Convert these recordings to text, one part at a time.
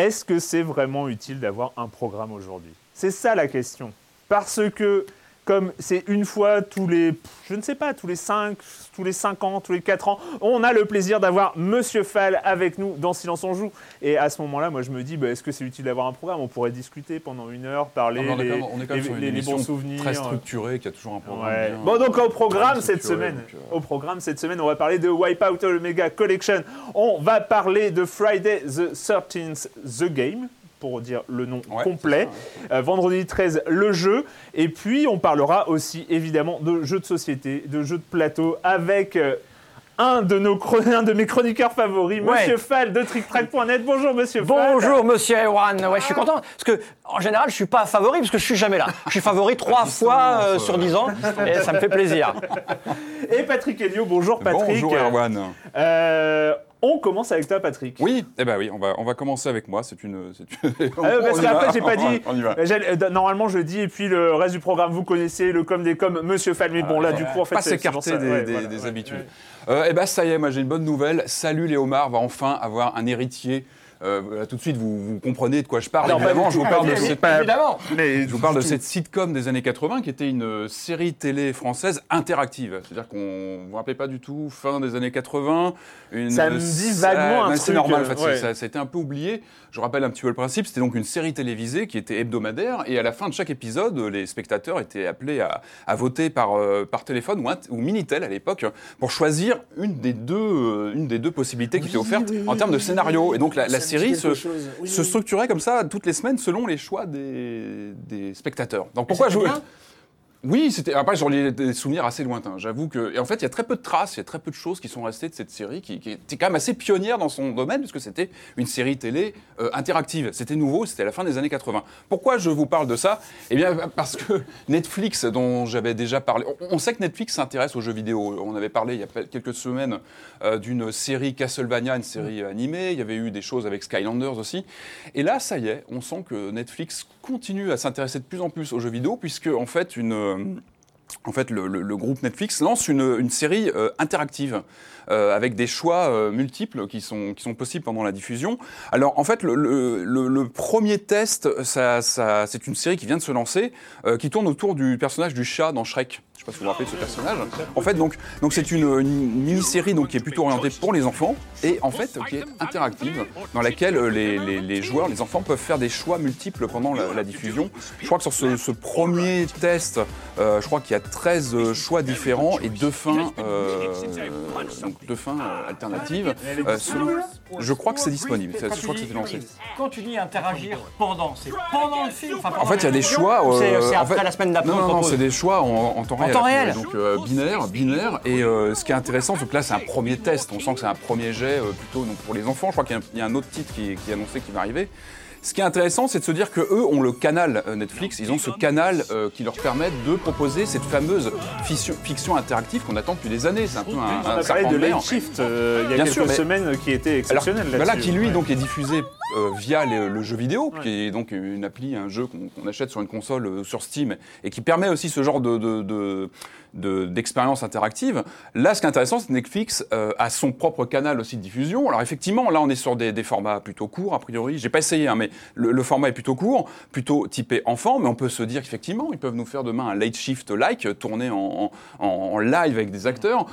Est-ce que c'est vraiment utile d'avoir un programme aujourd'hui? C'est ça la question. Parce que comme c'est une fois tous les, je ne sais pas, tous les 5, tous les 5 ans, tous les 4 ans, on a le plaisir d'avoir Monsieur Fall avec nous dans Silence on joue. Et à ce moment-là, moi je me dis, bah, est-ce que c'est utile d'avoir un programme? On pourrait discuter pendant une heure, parler mais on les, on est quand même les- sur une les- les émission bons souvenirs. très structurée, qui a toujours un programme. Ouais. bien- Bon donc au programme cette structuré, semaine, donc, euh, au programme cette semaine, on va parler de Wipeout Omega Collection. On va parler de Friday the 13th The Game pour dire le nom Ouais, complet. Euh, vendredi 13 le jeu et puis on parlera aussi évidemment de jeux de société, de jeux de plateau avec euh, un de, nos chron- un de mes chroniqueurs favoris, Ouais. Monsieur Fall de TrickTrack.net. Bonjour Monsieur Fall. Bonjour Monsieur Ewan, ouais, je suis content parce que en général je suis pas favori parce que je suis jamais là. Je suis favori trois fois euh, sur dix ans et ça me fait plaisir. Et Patrick Helio. Bonjour Patrick. Bonjour Erwan. Euh, on commence avec toi Patrick. Oui, eh ben oui, on va, on va commencer avec moi. C'est une. c'est une- Ah parce qu'après, j'ai pas dit. On y va. Euh, Normalement, je dis, et puis le reste du programme, vous connaissez le com des com, Monsieur Fall. Mais bon, là, du coup, en fait, pas s'écarter des, Ouais, des- voilà, des ouais, habitudes. Euh, eh ben ça y est, moi j'ai une bonne nouvelle. Salut Léo Mar va enfin avoir un héritier. Euh, tout de suite, vous, vous comprenez de quoi je parle. Non, évidemment, je vous parle de cette, tout. Évidemment. je vous parle de cette sitcom des années 80 qui était une euh, série télé française interactive. C'est-à-dire qu'on vous rappelez pas du tout fin des années 80. Une, Ça me dit vaguement un C'est normal, euh, en fait, ouais. c'est- ça, ça a été un peu oublié. Je rappelle un petit peu le principe. C'était donc une série télévisée qui était hebdomadaire et à la fin de chaque épisode, les spectateurs étaient appelés à, à voter par, euh, par téléphone ou, int- ou Minitel à l'époque pour choisir une des deux, une des deux possibilités qui étaient offertes en termes de scénario. Et donc la, la série se, se structurait comme ça toutes les semaines selon les choix des, des spectateurs. Donc pourquoi je oui, c'était. Après, j'en ai des souvenirs assez lointains. J'avoue que. Et en fait, il y a très peu de traces, il y a très peu de choses qui sont restées de cette série, qui, était quand même assez pionnière dans son domaine, puisque c'était une série télé euh, interactive. C'était nouveau, c'était à la fin des années 80. Pourquoi je vous parle de ça? Eh bien, parce que Netflix, dont j'avais déjà parlé. On, sait que Netflix s'intéresse aux jeux vidéo. On avait parlé il y a quelques semaines euh, d'une série Castlevania, une série animée. Il y avait eu des choses avec Skylanders aussi. Et là, ça y est, on sent que Netflix continue à s'intéresser de plus en plus aux jeux vidéo, puisque en fait, une, en fait, le, groupe Netflix lance une, série euh, interactive euh, avec des choix euh, multiples qui sont, possibles pendant la diffusion. Alors, en fait, le, premier test, c'est une série qui vient de se lancer, euh, qui tourne autour du personnage du chat dans Shrek. Je sais pas si vous vous rappelez de ce personnage. En fait, donc, donc c'est une, une mini-série donc, qui est plutôt orientée pour les enfants et en fait qui est interactive, dans laquelle euh, les, les- les joueurs, les enfants peuvent faire des choix multiples pendant la, la diffusion. Je crois que sur ce, ce premier test, Euh, je crois qu'il y a 13 euh, choix différents et deux fins, euh, donc deux fins alternatives. Euh, je crois que c'est disponible. Je crois que c'était lancé. Quand tu dis interagir pendant, c'est pendant le film enfin, En fait, il y a des choix. C'est c'est en après fait- la semaine d'après. Non, on non, non, c'est des choix en, en temps réel. Temps réel. Donc euh, binaire, binaire. Et euh, ce qui est intéressant, c'est que là, c'est un premier test. On sent que c'est un premier jet euh, plutôt donc, pour les enfants. Je crois qu'il y a un- il y, a un autre titre qui, qui est annoncé qui va arriver. Ce qui est intéressant, c'est de se dire que eux ont le canal euh, Netflix. Ils ont ce canal euh, qui leur permet de proposer cette fameuse fiction, fiction interactive qu'on attend depuis des années. C'est un peu un, On un a parlé de. Late Shift euh, il y a Bien quelques sûr, mais- semaines qui était Alors, exceptionnel voilà, là-dessus. qui lui Ouais. donc est diffusé euh, via le, le jeu vidéo, qui est donc une appli, un jeu qu'on achète sur une console euh, sur Steam et qui permet aussi ce genre de, de- de- de- d'expérience interactive. Là, ce qui est intéressant, c'est que Netflix euh, a son propre canal aussi de diffusion. Alors effectivement, là, on est sur des, des formats plutôt courts, a priori. J'ai pas essayé, hein, mais le, le format est plutôt court, plutôt typé enfant, mais on peut se dire qu'effectivement, ils peuvent nous faire demain un late shift-like, euh, tourné en, en- en live avec des acteurs.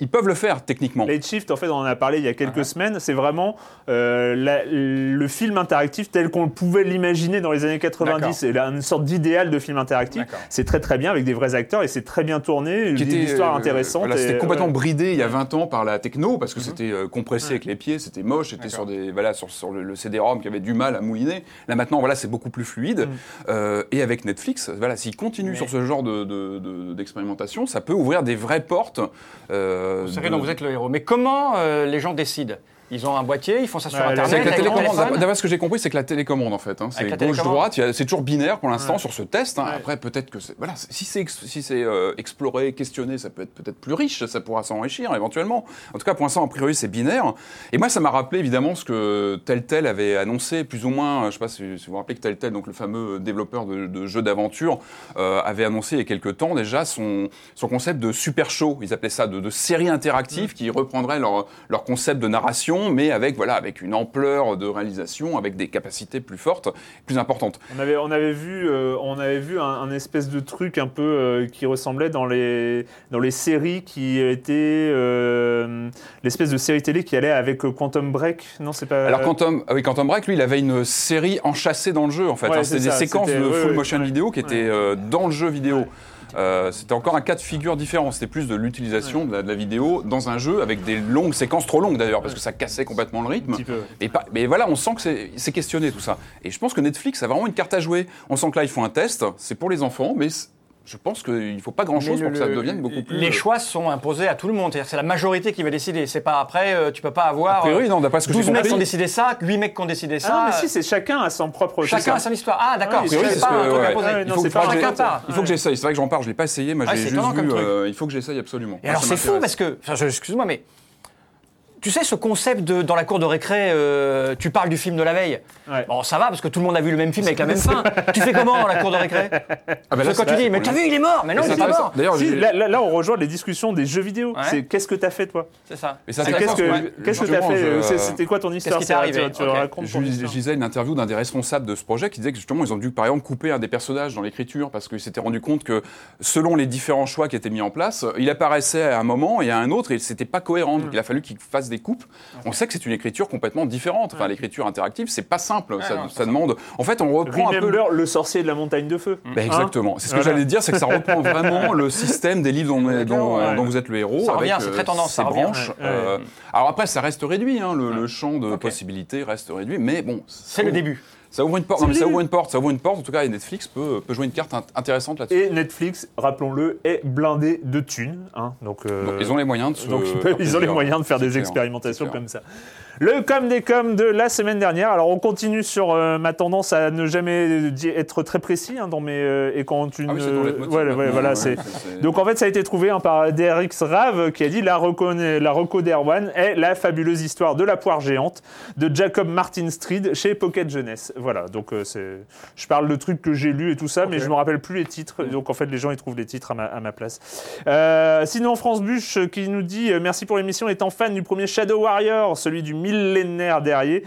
Ils peuvent le faire techniquement. Late Shift, en fait, on en a parlé il y a quelques semaines. C'est vraiment euh, la- le film interactif tel qu'on pouvait l'imaginer dans les années 90. D'accord. C'est une sorte d'idéal de film interactif. C'est très très bien avec des vrais acteurs et c'est très bien tourné. Qui était histoire euh, intéressante. voilà, c'était complètement ouais. bridé il y a 20 ans par la techno parce que c'était euh, compressé avec les pieds, c'était moche, c'était sur des voilà sur, sur le, le CD-ROM qui avait du mal à mouliner. Là maintenant voilà c'est beaucoup plus fluide Euh, et avec Netflix voilà s'il continue sur ce genre de- de- de- d'expérimentation ça peut ouvrir des vraies portes. euh, C'est vrai, de- donc vous êtes le héros. Mais comment euh, les gens décident? Ils ont un boîtier, ils font ça sur Ouais, Internet. Avec la avec télécommande. D'après ce que j'ai compris, c'est que la télécommande en fait. hein. C'est gauche-droite. C'est toujours binaire pour l'instant sur ce test. hein. Après, peut-être que voilà. Si c'est si euh, exploré, questionné, ça peut être peut-être plus riche. Ça pourra s'enrichir éventuellement. En tout cas, pour l'instant, a priori, c'est binaire. Et moi, ça m'a rappelé évidemment ce que tel tel avait annoncé, plus ou moins. Je sais pas si, si vous vous rappelez que tel tel, donc le fameux développeur de, de jeux d'aventure, euh, avait annoncé il y a quelques temps déjà son son concept de super show. Ils appelaient ça de, de série interactive qui reprendrait leur leur concept de narration, mais avec voilà avec une ampleur de réalisation, avec des capacités plus fortes, plus importantes. On avait, on avait vu, euh, on avait vu un, un espèce de truc un peu euh, qui ressemblait dans les, dans les séries qui étaient euh, l'espèce de série télé qui allait avec Quantum Break. Non, c'est pas. Alors Quantum, ah oui, Quantum Break, lui, il avait une série enchâssée dans le jeu en fait. Ouais, hein. C'était des ça, séquences de full motion vidéo qui étaient dans le jeu vidéo. Euh, c'était encore un cas de figure différent. C'était plus de l'utilisation de, la, de la vidéo dans un jeu avec des longues séquences trop longues d'ailleurs parce que ça cassait complètement le rythme. Et pas- mais voilà, on sent que c'est- questionné tout ça. Et je pense que Netflix a vraiment une carte à jouer. On sent que là, ils font un test. C'est pour les enfants, mais je pense qu'il ne faut pas grand-chose Mais pour le- que ça devienne beaucoup plus. Les choix sont imposés à tout le monde. C'est-à-dire, C'est la majorité qui va décider. C'est pas après, euh, tu peux pas A avoir priori, euh, non, d'après ce que j'ai 12 mecs qui ont décidé ça, 8 mecs qui ont décidé ça. Ah non, mais si, c'est chacun a son propre. Chacun a ça. son histoire. Ah, d'accord. Oui, c'est pas ce que- un truc ouais. imposé. Ouais, Il faut que chacun part. Il faut que j'essaye. C'est vrai que j'en parle, je l'ai pas essayé. Moi, Ah, j'ai juste vu. euh, il faut que j'essaye absolument. Et alors c'est fou parce que, excuse-moi, mais tu sais ce concept de dans la cour de récré, euh, tu parles du film de la veille. Ouais. Bon, ça va parce que tout le monde a vu le même film avec la même fin. tu fais comment dans la cour de récré Ah, là, quand tu dis, mais t'as vu, il est mort. Mais non, il c'est est pas mort. D'ailleurs, Si, là, là- là, on rejoint les discussions des jeux vidéo. Ouais. C'est qu'est-ce que t'as fait toi C'est ça. Mais Qu'est-ce que ouais. qu'est-ce que t'as fait je- euh, C'était quoi ton histoire Je, lisais une interview d'un des responsables de ce projet qui disait que justement ils ont dû par exemple couper un des personnages dans l'écriture parce qu'ils s'étaient rendu compte que selon les différents choix qui étaient mis en place, il apparaissait à un moment et à un autre et c'était pas cohérent. Donc il a fallu qu'ils fassent des coupes. On sait que c'est une écriture complètement différente. Enfin l'écriture interactive c'est pas simple. ça, non, ça demande. En fait on reprend un peu. Le sorcier de la montagne de feu. Ben, Hein exactement. C'est ce que Voilà. j'allais dire, c'est que ça reprend vraiment le système des livres dont, dont- Ouais. dont vous êtes le héros. Ça revient, c'est euh, très tendance, ces ça branches. Ouais. Euh, alors après, ça reste réduit, hein, le, le champ de possibilités reste réduit, mais bon. C'est le début. Ça ouvre une porte. Non, mais ça ouvre une porte. Ça ouvre une porte. En tout cas, et Netflix peut, peut jouer une carte int- intéressante là-dessus. Et Netflix, rappelons-le, est blindé de thunes. hein. donc, euh, Donc ils ont les moyens de se. donc, ils, faire peuvent- ils ont les moyens de faire des clair, expérimentations c'est clair. comme ça. Le com des com de la semaine dernière. Alors on continue sur euh, ma tendance à ne jamais être très précis hein, dans mes euh, et quand une Ah oui, leitmotiv ouais, voilà ouais, c'est donc en fait ça a été trouvé hein, par DRX Rave qui a dit la reco la reco d'Erwan est la fabuleuse histoire de la poire géante de Jacob Martin Street chez Pocket Jeunesse. Voilà donc euh, c'est je parle de trucs que j'ai lus et tout ça mais je me rappelle plus les titres donc en fait les gens ils trouvent les titres à ma, à ma place. Euh, sinon France Buche euh, qui nous dit euh, merci pour l'émission étant fan du premier Shadow Warrior celui du millénaire dernier.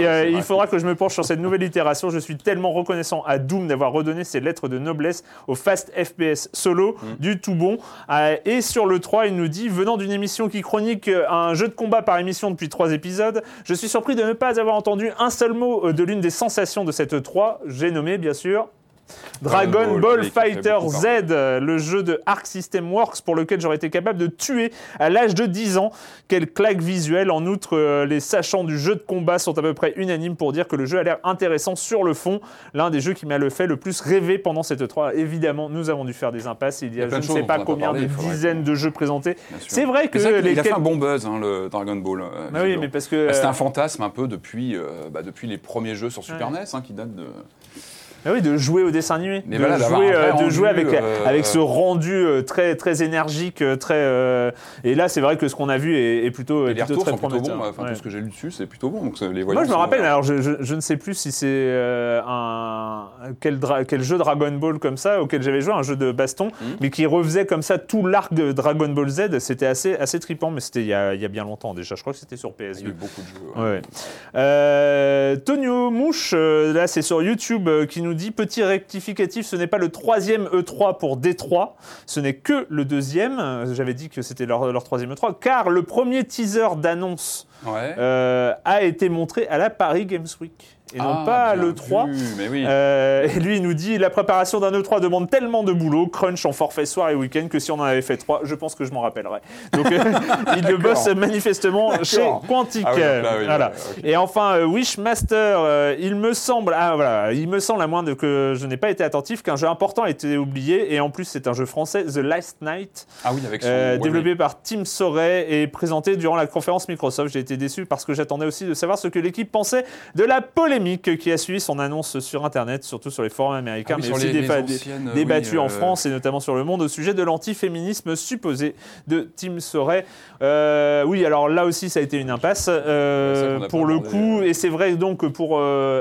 Euh, il faudra que je me penche sur cette nouvelle itération. Je suis tellement reconnaissant à Doom d'avoir redonné ses lettres de noblesse au fast FPS solo Mm. du tout bon. Euh, et sur le 3 il nous dit venant d'une émission qui chronique euh, un jeu de combat par émission depuis trois épisodes je suis surpris de ne pas avoir entendu un seul mot de l'une des sensations de cette 3 j'ai nommé bien sûr Dragon Dragon Ball, Fighter Z, euh, le jeu de Arc System Works pour lequel j'aurais été capable de tuer à l'âge de 10 ans. Quelle claque visuelle. En outre, euh, les sachants du jeu de combat sont à peu près unanimes pour dire que le jeu a l'air intéressant sur le fond. L'un des jeux qui m'a le fait le plus rêver pendant cette E3. Évidemment, nous avons dû faire des impasses. Il y Il y a, plein je ne sais pas combien de il dizaines de jeux présentés. C'est vrai que les il a fait un bon buzz, hein, le Dragon Ball. euh, oui, mais parce que Bah, C'était euh, un fantasme un peu depuis, euh, bah, depuis les premiers jeux sur Super NES hein, qui datent de. Ah oui, de jouer au dessin animé, Mais de, voilà, jouer, euh, de rendu, jouer avec, euh, avec ce rendu euh, très, très énergique, très. euh, Et là, c'est vrai que ce qu'on a vu est, est plutôt, Et les plutôt retours très prometteur. bons. Enfin, Ouais. tout ce que j'ai lu dessus, c'est plutôt bon. Donc, les Moi, je me rappelle, alors je, je- je ne sais plus si c'est un quel, quel jeu Dragon Ball comme ça auquel j'avais joué, un jeu de baston, Mhm. mais qui refaisait comme ça tout l'arc de Dragon Ball Z. C'était assez, assez trippant, mais c'était il y a, il y a bien longtemps déjà. Je crois que c'était sur Il y a PS2. eu beaucoup de jeux. ouais. Ouais. Tonio Mouche, là c'est sur YouTube, qui nous dit petit rectificatif, ce n'est pas le troisième E3 pour D3, ce n'est que le deuxième. J'avais dit que c'était leur, leur troisième E3, car le premier teaser d'annonce Ouais. euh, a été montré à la Paris Games Week et non Ah, pas à bien l'E3. vu, Mais oui. Euh, et lui, il nous dit la préparation d'un E3 demande tellement de boulot, crunch en forfait soir et week-end, que si on en avait fait trois, je pense que je m'en rappellerai. Donc, euh, il le bosse manifestement chez Quantic. Ah oui, donc là, oui, voilà. Et enfin, Wishmaster, il me semble, ah voilà, il me semble à moins de que je n'ai pas été attentif, qu'un jeu important a été oublié, et en plus c'est un jeu français, The Last Night, Ah oui, avec son. développé par Tim Soray et présenté durant la conférence Microsoft. J'ai été déçu parce que j'attendais aussi de savoir ce que l'équipe pensait de la polémique qui a suivi son annonce sur Internet, surtout sur les forums américains, Ah oui, mais sur aussi les- les débattu oui, en euh, France et notamment sur le monde au sujet de l'antiféminisme supposé de Tim Soray. Euh, oui, alors là aussi, ça a été une impasse euh, pour le coup, euh. et c'est vrai donc que pour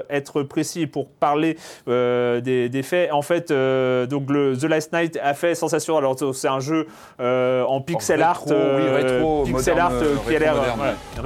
être précis et pour parler des, des faits, en fait, donc le The Last Night a fait sensation. Alors c'est un jeu en pixel rétro, art, oui, rétro, pixel moderne, art qui a l'air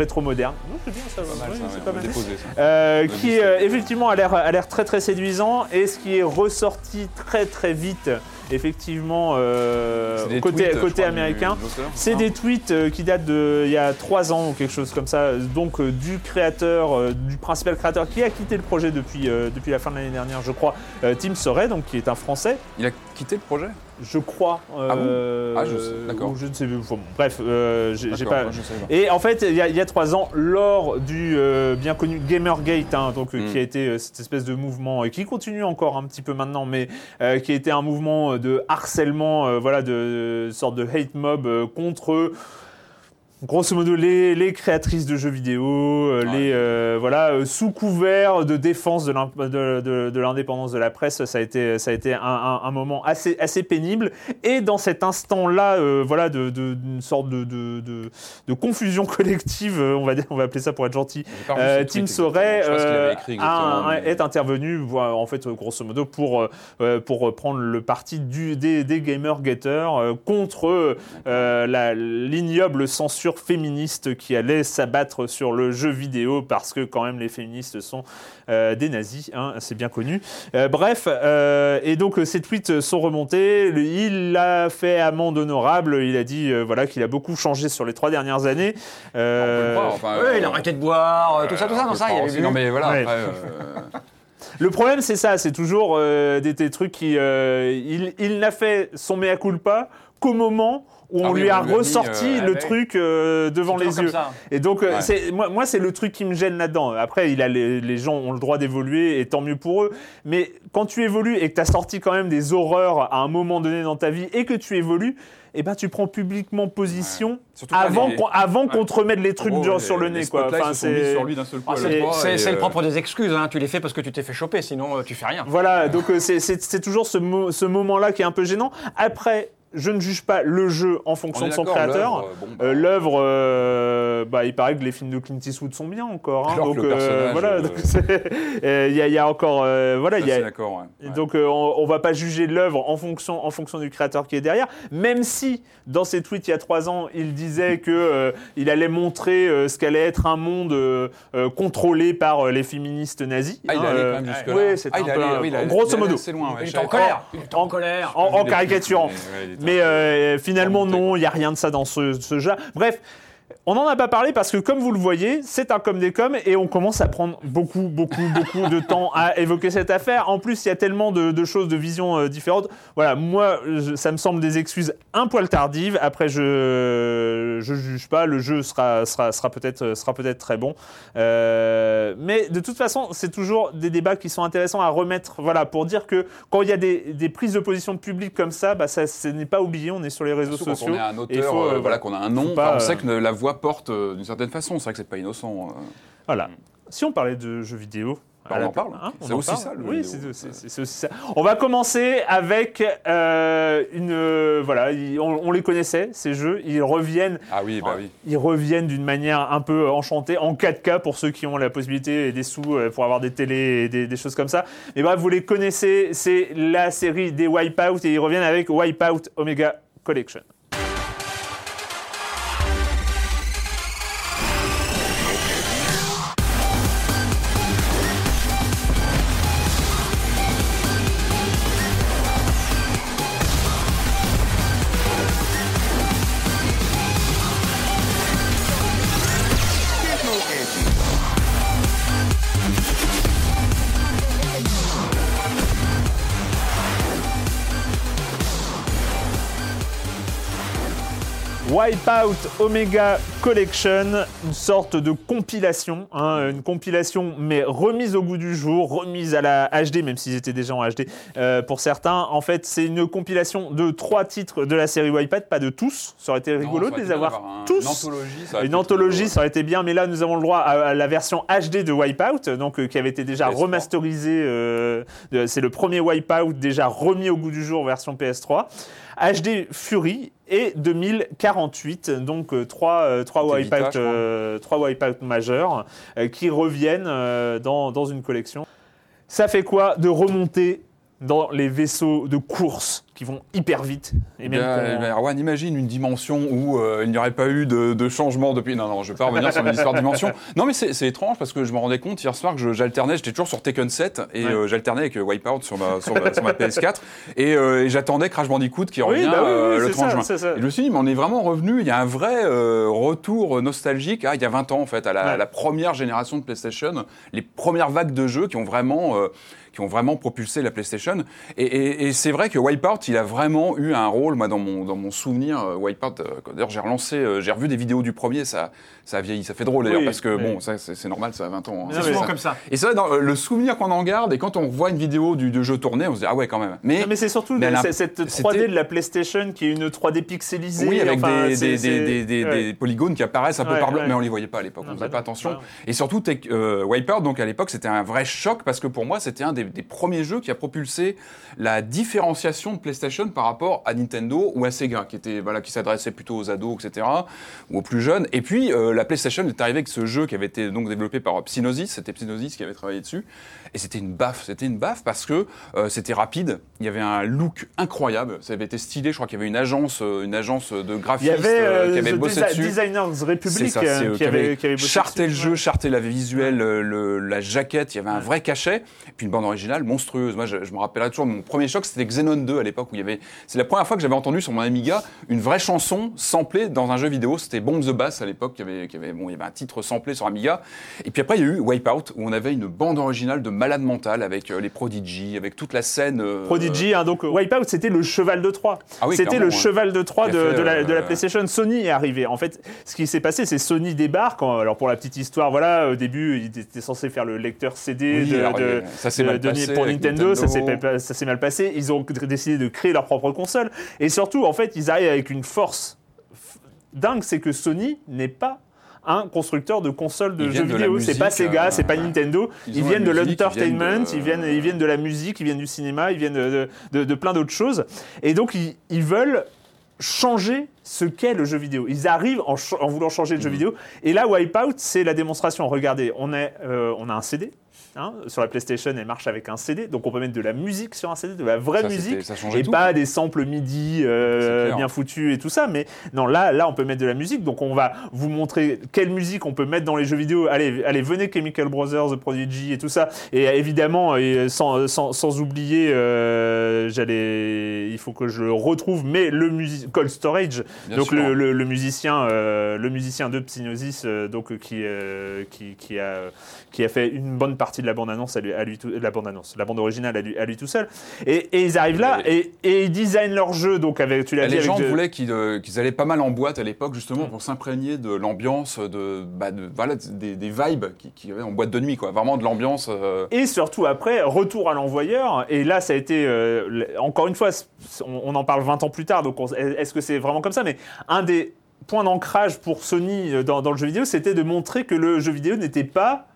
rétro moderne. c'est bien ça. Pas mal, ouais, ça, c'est ouais, pas on va mal. déposer ça. Euh, qui euh, effectivement a l'air a l'air très très séduisant et ce qui est ressorti très très vite effectivement euh, côté tweets, côté américain c'est des tweets euh, qui datent de il y a trois ans ou quelque chose comme ça donc euh, du créateur du principal créateur qui a quitté le projet depuis depuis la fin de l'année dernière je crois Tim Soray donc qui est un français Il a quitté le projet? Je crois Ah bon? Euh, Ah, je sais, d'accord. je ne sais bon, bref euh, j'ai pas moi, je savais pas. et en fait, il y, y a trois ans, lors du euh, bien connu Gamergate, hein, donc, euh, Mm. qui a été euh, cette espèce de mouvement, et qui continue encore un petit peu maintenant, mais euh, qui a été un mouvement de harcèlement, euh, voilà, de, de sorte de hate mob euh, contre grosso modo les, les créatrices de jeux vidéo, euh, Ouais. les euh, voilà euh, sous couvert de défense de l'in- de- de- de l'indépendance de la presse, ça a été ça a été un, un- un moment assez assez pénible. Et dans cet instant-là, euh, voilà, d'une sorte de, confusion collective, on va dire, on va appeler ça pour être gentil. Tim Soray est intervenu, en fait, grosso modo, pour, pour prendre le parti du, des, des gamer-getters euh, contre l'ignoble censure féministe qui allait s'abattre sur le jeu vidéo parce que quand même les féministes sont euh, des nazis, hein, c'est bien connu. Euh, bref, euh, et donc ces tweets sont remontés. Il a fait amende honorable. Il a dit euh, voilà qu'il a beaucoup changé sur les trois dernières années. On peut le Euh, croire, enfin, Ouais, il a arrêté de boire, euh, tout ça, tout ça, on non, ça, il avait. Non, mais voilà, Ouais. après, euh, Le problème, c'est ça, c'est toujours euh, des, des trucs qui. euh, il il n'a fait son mea culpa qu'au moment où Ah on oui, lui on a lui a mis, ressorti euh, le avec- truc euh, devant les yeux. ça. Et donc, euh, Ouais. c'est, moi, moi c'est le truc qui me gêne là-dedans. Après, il a les, les gens ont le droit d'évoluer et tant mieux pour eux. Mais quand tu évolues et que tu as sorti quand même des horreurs à un moment donné dans ta vie et que tu évolues, eh ben, tu prends publiquement position avant, les- qu'on, avant qu'on te remette les trucs gros, durs les- sur le les nez. Quoi. Enfin, se sont mis c'est- sur lui d'un seul coup. Ah, c'est- C'est le euh, propre des excuses, hein. tu les fais parce que tu t'es fait choper, sinon euh, tu fais rien. Voilà, donc euh, c'est- c'est c'est toujours ce, mo- ce moment-là qui est un peu gênant. Après, je ne juge pas le jeu en on fonction de son créateur. l'œuvre, bon, bah, Euh, euh, bah, il paraît que les films de Clint Eastwood sont bien encore. hein, donc euh, voilà, il y, a- il y a encore, euh, voilà, y a- ouais. Ouais. Donc euh, on, on va pas juger l'œuvre en fonction, en fonction du créateur qui est derrière, même si dans ses tweets il y a trois ans il disait que euh, il allait montrer euh, ce qu'allait être un monde contrôlé par euh, les féministes nazis. Ah, hein, euh, quand même oui, Ah, un il est peu allé- un- oui, il est allé- grosso modo. loin, ouais, il était en colère. en caricaturant. mais, euh, finalement, non, il n'y a rien de ça dans ce, ce jeu. Bref, On n'en a pas parlé parce que, comme vous le voyez, c'est un comme des coms et on commence à prendre beaucoup, beaucoup, beaucoup de temps à évoquer cette affaire. En plus, il y a tellement de, de choses, de visions euh, différentes. Voilà, moi, je- ça me semble des excuses un poil tardives. Après, je je juge pas. Le jeu sera, sera, sera peut-être sera peut-être très bon. Euh, mais de toute façon, c'est toujours des débats qui sont intéressants à remettre. Voilà, pour dire que quand il y a des, des prises de position public comme ça, bah, ça ce n'est pas oublié. On est sur les réseaux sociaux. Quand on est un auteur, il faut, euh, voilà, qu'on a un nom, pas, enfin, on sait que la voix porte euh, d'une certaine façon. C'est vrai que c'est pas innocent. euh. Voilà. Si on parlait de jeux vidéo. Bah, à on la- en parle. hein, C'est en aussi parle. ça, le jeu Oui, vidéo. c'est c'est- c'est- c'est aussi ça. On va commencer avec euh, une. euh, voilà, il- on, on les connaissait, ces jeux. Ils reviennent. Ah oui, bah oui. Ils reviennent d'une manière un peu enchantée, en 4K pour ceux qui ont la possibilité et des sous euh, pour avoir des télés et des, des choses comme ça. Mais bref, vous les connaissez, c'est la série des Wipeout et ils reviennent avec Wipeout Omega Collection. Wipeout Omega Collection, une sorte de compilation, hein, une compilation mais remise au goût du jour, remise à la HD, même s'ils étaient déjà en HD euh, pour certains. En fait, c'est une compilation de trois titres de la série Wipeout, pas de tous. Ça aurait été rigolo Non, de les avoir un- tous. Une anthologie, ça aurait Une été anthologie, ça aurait été bien, mais là nous avons le droit à, à la version HD de Wipeout, donc euh, qui avait été déjà PS3. remasterisée. euh, c'est le premier Wipeout déjà remis au goût du jour version PS3. HD Fury et 2048, donc euh, trois, euh, trois, wipeout, euh, trois wipeout majeurs euh, qui reviennent euh, dans, dans une collection. Ça fait quoi de remonter dans les vaisseaux de course qui vont hyper vite et même bien, Erwan, imagine une dimension où euh, il n'y aurait pas eu de, de changement depuis. Non, non, je ne vais pas revenir sur l'histoire de dimension. Non, mais c'est étrange parce que je me rendais compte hier soir que j'alternais, j'étais toujours sur Tekken 7 et Ouais. euh, j'alternais avec euh, Wipeout sur ma, sur ma, sur ma PS4 et, euh, et j'attendais Crash Bandicoot qui Oui, revient bah oui, oui, le c'est 30 ça, juin. c'est ça. Et je me suis dit, mais on est vraiment revenu, il y a un vrai retour nostalgique, ah, il y a 20 ans en fait, à la, Ouais. à la première génération de PlayStation, les premières vagues de jeux qui ont vraiment. Qui ont vraiment propulsé la PlayStation. Et, et- et c'est vrai que Wipeout, il a vraiment eu un rôle, moi, dans mon, dans mon souvenir. euh, Wipeout, euh, d'ailleurs, j'ai relancé, euh, j'ai revu des vidéos du premier, ça, ça a vieilli, ça fait drôle d'ailleurs, Oui, parce que oui. bon, ça, c'est normal, ça a 20 ans. hein. C'est Ça- souvent ça- comme ça. Et c'est vrai, dans, le souvenir qu'on en garde, et quand on revoit une vidéo du, du jeu tourné, on se dit, ah ouais, quand même. Mais, Non, mais c'est surtout mais cette 3D c'était- de la PlayStation qui est une 3D pixelisée. Oui, avec enfin, des, des, des, ouais. polygones qui apparaissent un peu Ouais, par bloc, ouais. mais on les voyait pas à l'époque, on bah faisait pas attention. Et surtout, euh, Wipeout, donc à l'époque, c'était un vrai choc parce que pour moi, c'était un des, des premiers jeux qui a propulsé la différenciation de PlayStation par rapport à Nintendo ou à Sega, qui était voilà, qui s'adressait plutôt aux ados, etc., ou aux plus jeunes. Et puis euh, la PlayStation est arrivée avec ce jeu qui avait été donc développé par Psygnosis, c'était Psygnosis qui avait travaillé dessus, et c'était une baffe, c'était une baffe parce que euh, c'était rapide, il y avait un look incroyable, ça avait été stylé, je crois qu'il y avait une agence, euh, une agence de Il y graphistes avait euh, qui avait bossé dessus. Designers Republic ça, qui avait, qui avait charté dessus, le jeu, charté la visuelle, le- le- la jaquette, il y avait un vrai cachet, puis une bande originale monstrueuse. Moi, je, je me rappellerai toujours mon premier choc, c'était Xenon 2 à l'époque où il y avait. C'est la première fois que j'avais entendu sur mon Amiga une vraie chanson samplée dans un jeu vidéo. C'était Bomb the Bass à l'époque, qui avait, qui avait, bon, il y avait un titre samplé sur Amiga. Et puis après, il y a eu Wipeout où on avait une bande originale de malade mental avec euh, les Prodigy, avec toute la scène. euh, Prodigy, hein, donc Wipeout, c'était le cheval de Troie. Ah oui, c'était le cheval de Troie Qui de, a fait, de la, de la euh, PlayStation. Sony est arrivé. En fait, ce qui s'est passé, c'est Sony débarque. alors pour la petite histoire, voilà, au début, il était censé faire le lecteur CD Oui, de, alors, de- ça s'est de- passé pour Nintendo. Ça s'est Nintendo. pas- ça s'est mal passé. Ils ont décidé de créer leur propre console. Et surtout, en fait, ils arrivent avec une force dingue, c'est que Sony n'est pas un constructeur de consoles de jeux de vidéo. C'est pas Sega, euh, c'est pas. Nintendo. Ils viennent de ils l'entertainment, de- ils viennent, ils viennent de la musique, ils viennent du cinéma, ils viennent de, de- de plein d'autres choses. Et donc, ils, ils veulent changer ce qu'est le jeu vidéo. Ils arrivent en, voulant changer le jeu vidéo. Et là, Wipeout, c'est la démonstration. Regardez, on, est, euh, on a un CD. Hein. Sur la PlayStation, elle marche avec un CD, donc on peut mettre de la musique sur un CD, de la vraie Ça, musique, et tout. pas des samples MIDI euh, bien foutus et tout ça. Mais non, là, là, on peut mettre de la musique, donc on va vous montrer quelle musique on peut mettre dans les jeux vidéo. Allez, allez, venez Chemical Brothers, The Prodigy et tout ça. Et évidemment, et sans, sans, sans oublier, euh, j'allais, il faut que je le retrouve, mais le music Cold Storage, Bien donc le, le- le musicien, euh, le musicien de Psygnosis, euh, donc euh, qui, euh, qui, qui a qui a fait une bonne partie de la bande annonce à lui, à lui tout, la bande annonce, la bande originale à lui, à lui tout seul. Et, et ils arrivent là et, et ils designent leur jeu, donc avec tu l'as dit les gens de- voulaient qu'ils euh, qu'ils allaient pas mal en boîte à l'époque, justement, Mm. pour s'imprégner de l'ambiance, de, bah, de- voilà, des, des vibes qu'il qui y avait en boîte de nuit, quoi. Vraiment de l'ambiance. euh, Et surtout après, retour à l'envoyeur. Et là, ça a été, euh, encore une fois, on, on en parle 20 ans plus tard, donc on- est-ce que c'est vraiment comme ça? Mais un des points d'ancrage pour Sony dans, dans le jeu vidéo, c'était de montrer que le jeu vidéo n'était pas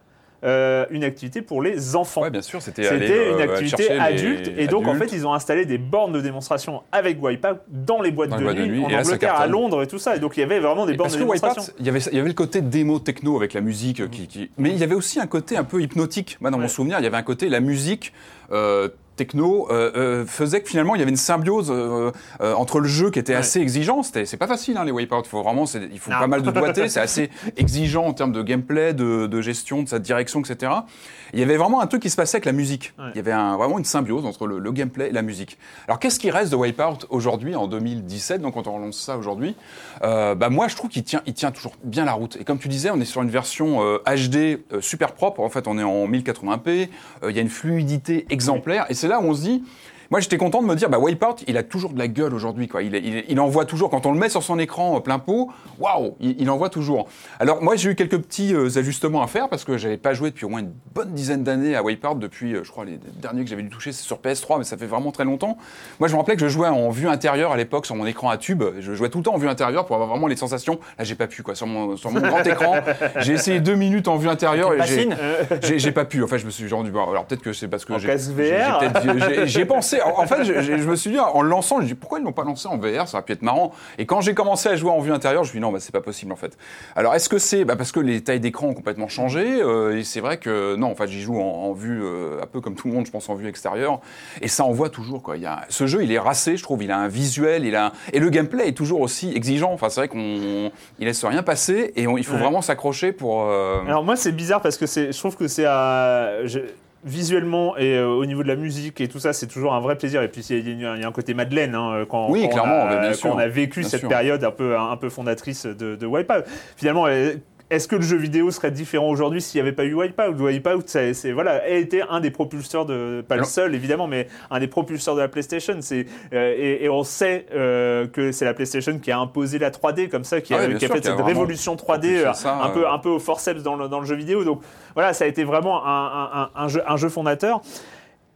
euh, une activité pour les enfants. Ouais, bien sûr, c'était euh, une aller activité adulte. Et donc, en fait, ils ont installé des bornes de démonstration avec Wipeout dans les boîtes, Dans de, les boîtes de nuit, nuit, en Angleterre, à. Londres et tout ça. Et donc, il y avait vraiment des Et bornes de démonstration. Wipeout, il y, avait, il y avait le côté démo techno avec la musique, euh, qui, qui- mais il y avait aussi un côté un peu hypnotique. Moi, dans mon souvenir, il y avait un côté, la musique euh, techno euh, euh, faisait que finalement, il y avait une symbiose euh, entre le jeu qui était Ouais. assez exigeant. C'était, c'est pas facile, hein, les Wipeout. Il faut vraiment, il faut Non. pas mal de doigté. c'est assez exigeant en termes de gameplay, de, de gestion, de sa direction, etc. Il y avait vraiment un truc qui se passait avec la musique. Ouais. Il y avait un- vraiment une symbiose entre le, le gameplay et la musique. Alors, qu'est-ce qui reste de Wipeout aujourd'hui, en 2017, donc quand on relance ça aujourd'hui bah moi, je trouve qu'il tient, il tient toujours bien la route. Et comme tu disais, on est sur une version HD super propre. En fait, on est en 1080p. euh, Il y a une fluidité exemplaire. Et c'est là où on se dit. Moi, j'étais content de me dire, bah, Wipeout, il a toujours de la gueule aujourd'hui, quoi. Il, il, il envoie toujours, quand on le met sur son écran euh, plein pot, waouh, il, il envoie toujours. Alors, moi, j'ai eu quelques petits euh, ajustements à faire parce que j'avais pas joué depuis au moins une bonne dizaine d'années à Wipeout depuis, euh, je crois, les derniers que j'avais dû toucher, c'est sur PS3, mais ça fait vraiment très longtemps. Moi, je me rappelais que je jouais en vue intérieure à l'époque sur mon écran à tube. Je jouais tout le temps en vue intérieure pour avoir vraiment les sensations. Là, j'ai pas pu, quoi. Sur mon, sur mon grand écran, j'ai essayé deux minutes en vue intérieure et j'ai, pas pu. En fait, je me suis rendu. bon, alors peut-être que c'est parce que j'ai pensé. En, fait, je me suis dit en le lançant, je me dis pourquoi ils l'ont pas lancé en VR Ça aurait pu être marrant. Et quand j'ai commencé à jouer en vue intérieure, je me suis dit non, bah, c'est pas possible en fait. Alors est-ce que c'est bah, parce que les tailles d'écran ont complètement changé euh, Et c'est vrai que non, en fait, j'y joue en, en vue euh, un peu comme tout le monde, je pense en vue extérieure. Et ça envoie toujours quoi. Il y a, ce jeu, il est racé, je trouve. Il a un visuel, il a un- et le gameplay est toujours aussi exigeant. Enfin, c'est vrai qu'on il laisse rien passer et on- il faut Ouais. vraiment s'accrocher pour. euh, Alors moi c'est bizarre parce que c'est, je trouve que c'est je- visuellement et euh, au niveau de la musique et tout ça c'est toujours un vrai plaisir et puis il y, a il y a un côté Madeleine hein, quand, Oui, quand on a, bien quand sûr, on a vécu cette sûr. période un peu un, peu fondatrice de, de Wipeout. Finalement euh, est-ce que le jeu vidéo serait différent aujourd'hui s'il n'y avait pas eu Wipeout? Wipeout, c'est voilà, a été un des propulseurs de, pas le seul évidemment, mais un des propulseurs de la PlayStation. C'est euh, et, et on sait euh, que c'est la PlayStation qui a imposé la 3D comme ça, qui Ah a, qui fait cette révolution 3D propulsé euh, ça, un peu un peu au forceps dans le, dans le jeu vidéo. Donc voilà, ça a été vraiment un, un- un- un jeu, un jeu fondateur.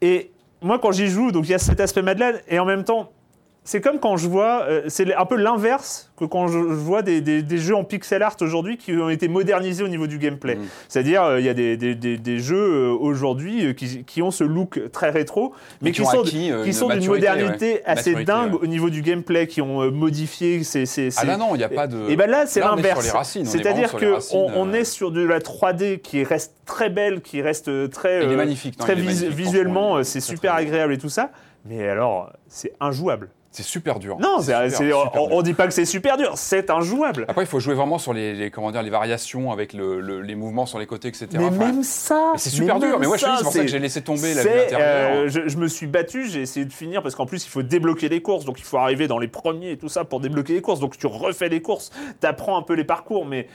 Et moi, quand j'y joue, donc il y a cet aspect Madeleine, et en même temps, c'est comme quand je vois, euh, c'est un peu l'inverse que quand je, je vois des, des- des jeux en pixel art aujourd'hui qui ont été modernisés au niveau du gameplay. Mm. C'est-à-dire, euh, il y a des, des- jeux euh, aujourd'hui qui, qui ont ce look très rétro, mais qui qui, ont sont, acquis, qui sont d'une modernité ouais. assez Maturité, dingue ouais. au niveau du gameplay, qui ont modifié ces, ces, Ah là non, il n'y a pas de. et ben là, c'est est l'inverse. est C'est-à-dire que racines, on, on est sur de la 3D qui reste très belle, qui reste très, Il est magnifique, non, très il est vis- magnifique, visuellement, est c'est super agréable et tout ça. Mais alors, c'est injouable. C'est super dur. Non, C'est super, super on, dur. on dit pas que c'est super dur, c'est injouable. Après, il faut jouer vraiment sur les, les- comment dire, les variations avec le- le- les mouvements sur les côtés, etc. Mais Enfin, même ça, c'est super dur. Mais moi, ça, c'est pour ça que j'ai laissé tomber la vue intérieure. euh, je, je me suis battu, j'ai essayé de finir parce qu'en plus il faut débloquer les courses, donc il faut arriver dans les premiers et tout ça pour débloquer les courses. Donc tu refais les courses, tu apprends un peu les parcours, mais,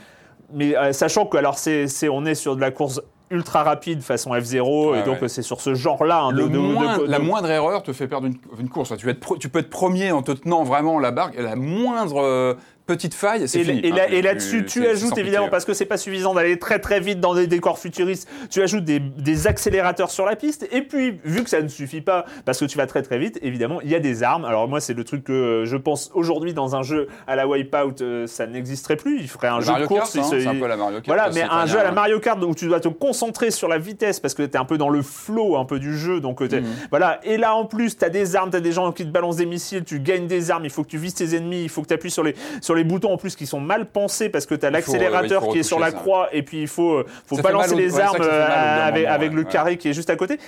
mais euh, sachant que alors c'est, c'est- on est sur de la course ultra rapide façon F0 et donc ouais. c'est sur ce genre-là hein, de, de- de- la moindre erreur te fait perdre une, une course. Tu, être pro- tu peux être premier en te tenant vraiment la barque. La moindre euh, petite faille, c'est fini. et là- tu- et là-dessus, tu ajoutes évidemment, parce que c'est pas suffisant d'aller très très vite dans des décors futuristes, tu ajoutes des, des accélérateurs sur la piste. Et puis, vu que ça ne suffit pas, parce que tu vas très très vite, évidemment, il y a des armes. Alors moi, c'est le truc que euh, je pense aujourd'hui dans un jeu à la Wipeout, euh, ça n'existerait plus. Il ferait un Le jeu Mario de course. Kart, il hein, se- c'est un peu la Mario Kart. Voilà, mais un jeu à la Mario Kart où tu dois te concentrer sur la vitesse parce que tu es un peu dans le flow un peu du jeu. Donc, euh, Mhm. voilà. Et là, en plus, tu as des armes, tu as des gens qui te balancent des missiles, tu gagnes des armes, il faut que tu vises tes ennemis, il faut que tu appuies sur les, sur sur les boutons en plus qui sont mal pensés parce que tu as l'accélérateur qui est sur la ça. croix et puis il faut, euh, faut Ça balancer les armes euh, avec, moment, avec ouais, le carré qui est juste à côté.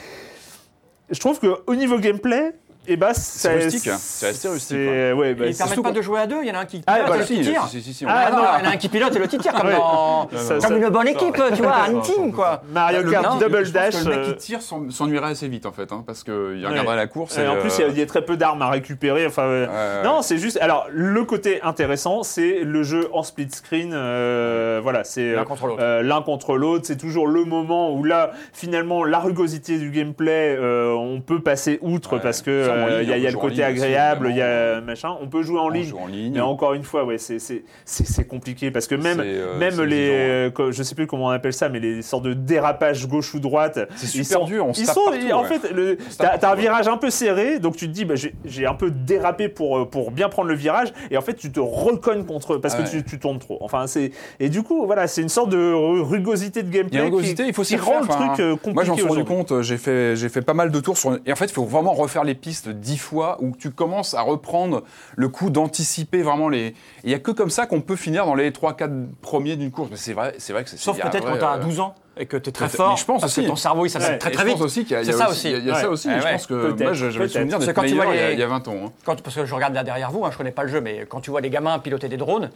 Je trouve qu'au niveau gameplay, et bah, ça- rustique, hein. C'est assez rustique, c'est- ouais, bah, Ils c'est- permettent pas de jouer à deux, il y en a un qui Ah, pilote bah, et l'autre qui tire. si, si, si, on- Ah, Ah non, non. il y en a un qui pilote et l'autre qui tire, comme, Ouais. dans... Ça- comme ça- une bonne équipe, tu vois, un team, quoi. Mario Kart Double Dash. le mec euh, qui tire s'en- s'ennuierait assez vite en fait, hein, parce qu'il Ouais. regarderait la course. Et en euh, plus, il y a- il y, a très peu d'armes à récupérer. Enfin, euh, ouais. non, c'est juste. Alors, le côté intéressant, c'est le jeu en split screen. euh, voilà, c'est L'un euh, contre l'autre. euh, l'un contre l'autre. C'est toujours le moment où là, finalement, la rugosité du gameplay, euh, on peut passer outre Ouais. parce que euh, il y a, on il y a le côté ligne agréable, il y a évidemment. machin. On peut jouer en on ligne. joue en ligne. Mais encore une fois, ouais, c'est compliqué parce que même, euh, même les, exigeant, ouais. euh, je sais plus comment on appelle ça, mais les sortes de dérapages gauche ou droite, C'est ils super sont, dur, on se ils sont, partout, en ouais. fait, t'as un virage un peu serré, donc tu te dis, bah, j'ai- un peu dérapé pour euh, pour bien prendre le virage, et en fait, tu te recognes contre parce Ah que tu, tu tournes trop. Enfin, c'est et du coup, voilà, c'est une sorte de ru- rugosité de Il gameplay une rugosité, il faut s'y rend le truc euh, compliqué. Moi, j'en suis rendu compte, euh, j'ai fait, j'ai fait pas mal de tours sur. Et en fait, il faut vraiment refaire les pistes dix fois où tu commences à reprendre le coup d'anticiper vraiment les. Il y a que comme ça qu'on peut finir dans les 3-4 premiers d'une course. Mais c'est vrai, c'est vrai que c'est. Sauf peut-être quand t'as euh, 12 ans et que t'es très peut-être- fort, mais je pense parce aussi. que ton cerveau il Ouais, très très je vite. pense aussi qu'il y a, il y C'est a ça aussi. Il y a, ça aussi. Je pense que moi, peut-être. souvenir d'être tu meilleur il y a- les- il y a 20 ans. hein. Quand, parce que je regarde là derrière vous, hein, je connais pas le jeu, mais quand tu vois les gamins piloter des drones,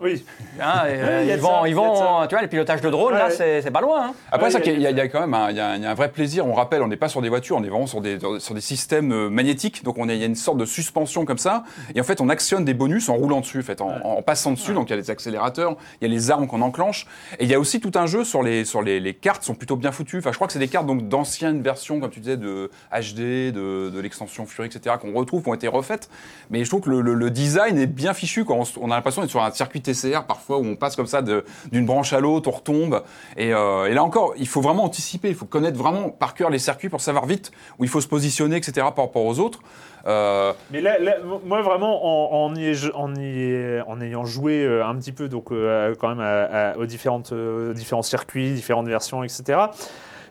Oui. hein, et, euh, il y a ils vont, ça, ils tu vois, le pilotage de drone, là, Ouais. c'est c'est pas loin. hein. Après Ouais, ça, il y a- y, y quand même un, il y a un- il y a un vrai plaisir. On rappelle, on n'est pas sur des voitures, on est vraiment sur des, sur des systèmes euh, magnétiques. Donc il y a une sorte de suspension comme ça. Et en fait, on actionne des bonus en roulant dessus, en, fait, en, en passant dessus. Donc il y a les accélérateurs, il y a les armes qu'on enclenche. Et il y a aussi tout un jeu sur les, sur les, les cartes sont plutôt bien foutues. Enfin, je crois que c'est des cartes donc d'anciennes versions, comme tu disais, de HD, de, de l'extension Fury, etc., qu'on retrouve, qui ont été refaites. Mais je trouve que le, le- le design est bien fichu. Quoi. On a l'impression d'être sur un circuit TCR parfois où on passe comme ça d'une branche à l'autre, on retombe. Et, euh, et là encore, il faut vraiment anticiper, il faut connaître vraiment par cœur les circuits pour savoir vite où il faut se positionner, etc. par rapport aux autres. Euh, Mais là, moi vraiment, en, ayant joué euh, un petit peu, donc quand même aux, différentes, aux différents circuits, différentes versions, etc.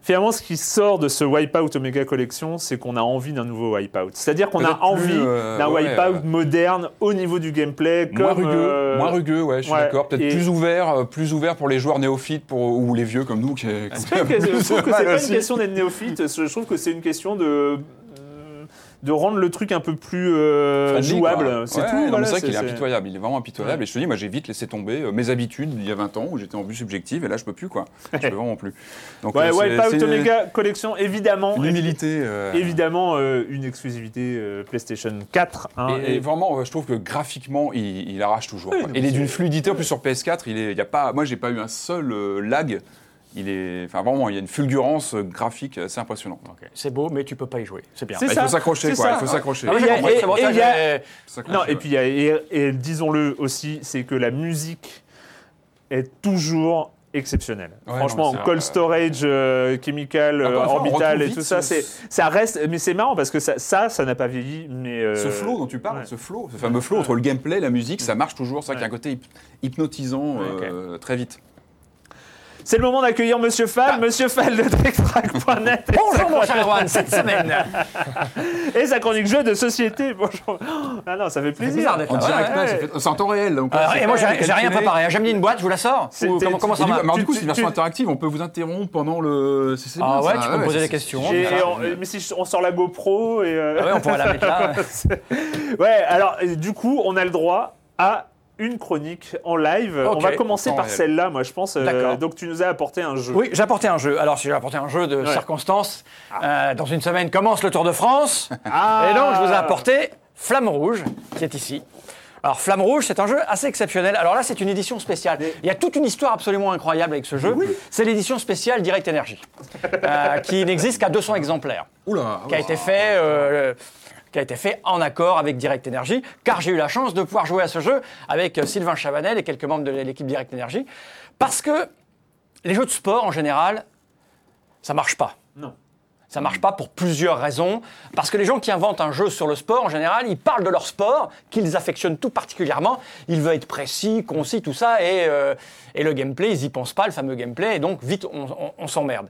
Finalement, ce qui sort de ce Wipeout Omega Collection, c'est qu'on a envie d'un nouveau Wipeout. C'est-à-dire qu'on a envie euh, d'un ouais, Wipeout euh, moderne au niveau du gameplay, comme moins rugueux, euh, moins rugueux, ouais, je suis ouais, d'accord. Peut-être et- plus ouvert, euh, plus ouvert pour les joueurs néophytes pour, ou les vieux comme nous. Qui, qui C'est pas une question- je trouve que c'est pas une question d'être néophyte. Je trouve que c'est une question de de rendre le truc un peu plus euh, Friendly, jouable. C'est Ouais, tout. voilà, c'est vrai qu'il est impitoyable. Il est vraiment impitoyable. Et je te dis, moi, j'ai vite laissé tomber euh, mes habitudes il y a 20 ans où j'étais en vue subjective et là, je peux plus, quoi. Je peux vraiment plus. Donc, Ouais, euh, c'est Omega Collection, évidemment. Une humilité. euh, Évidemment, une exclusivité PlayStation 4. hein, Et, et- et vraiment, je trouve que graphiquement, il, il arrache toujours. Oui, quoi. non, Et il est d'une fluidité. En plus, sur PS4, il est, il y a pas, moi, j'ai pas eu un seul lag. Il est, enfin, vraiment, il y a une fulgurance graphique assez impressionnante. C'est beau, mais tu peux pas y jouer. C'est bien. Bah, il ça, faut s'accrocher, quoi. ça. Il faut s'accrocher. Ah Et ça, puis il y a- et, et disons-le aussi, c'est que la musique est toujours exceptionnelle. Ouais, Franchement, non, Cold. Storage, euh, Chemical, on Orbital et vite tout ça, ce- c'est ça reste. Mais c'est marrant parce que ça, ça, ça n'a pas vieilli. Mais euh, Ce flow dont tu parles, ouais. ce flow, ce fameux flow entre le gameplay, la musique, ça marche toujours. C'est vrai qu'il y a un côté hyp- hypnotisant euh, très vite. C'est le moment d'accueillir Monsieur Fall, Monsieur Fall de TechTrack.net et Bonjour mon cher Erwan, cette semaine et sa chronique jeu de société. Bonjour. Ah non, ça fait C'est plaisir. bizarre d'être c'est en temps réel. C'est et moi j'ai rien préparé. hein. J'ai mis une boîte, je vous la sors comment, ça alors, du coup, c'est une version interactive. On peut vous interrompre pendant le. Ah ouais, tu peux me poser des questions. on- mais si on sort la GoPro et. euh, Ah ouais, on pourrait la mettre là. Ouais, alors euh, du coup, on a le droit à une chronique en live. On va commencer en par celle-là, moi je pense. euh, D'accord. donc tu nous as apporté un jeu. Oui, j'ai apporté un jeu. Alors, si j'ai apporté un jeu de Ouais. circonstances, euh, dans une semaine commence le Tour de France. Ah Et donc, je vous ai apporté Flamme Rouge, qui est ici. Alors, Flamme Rouge, c'est un jeu assez exceptionnel. Alors là, c'est une édition spéciale. Il y a toute une histoire absolument incroyable avec ce jeu. C'est l'édition spéciale Direct Energy, euh, qui n'existe qu'à 200 exemplaires Oula, qui a été fait. euh, qui a été fait en accord avec Direct Energy, car j'ai eu la chance de pouvoir jouer à ce jeu avec euh, Sylvain Chavanel et quelques membres de l'équipe Direct Energy, parce que les jeux de sport en général, ça marche pas. Non. Ça marche pas pour plusieurs raisons. Parce que les gens qui inventent un jeu sur le sport, en général, ils parlent de leur sport, qu'ils affectionnent tout particulièrement. Ils veulent être précis, concis, tout ça. Et, euh, et le gameplay, ils y pensent pas, le fameux gameplay. Et donc, vite, on, on- on s'emmerde.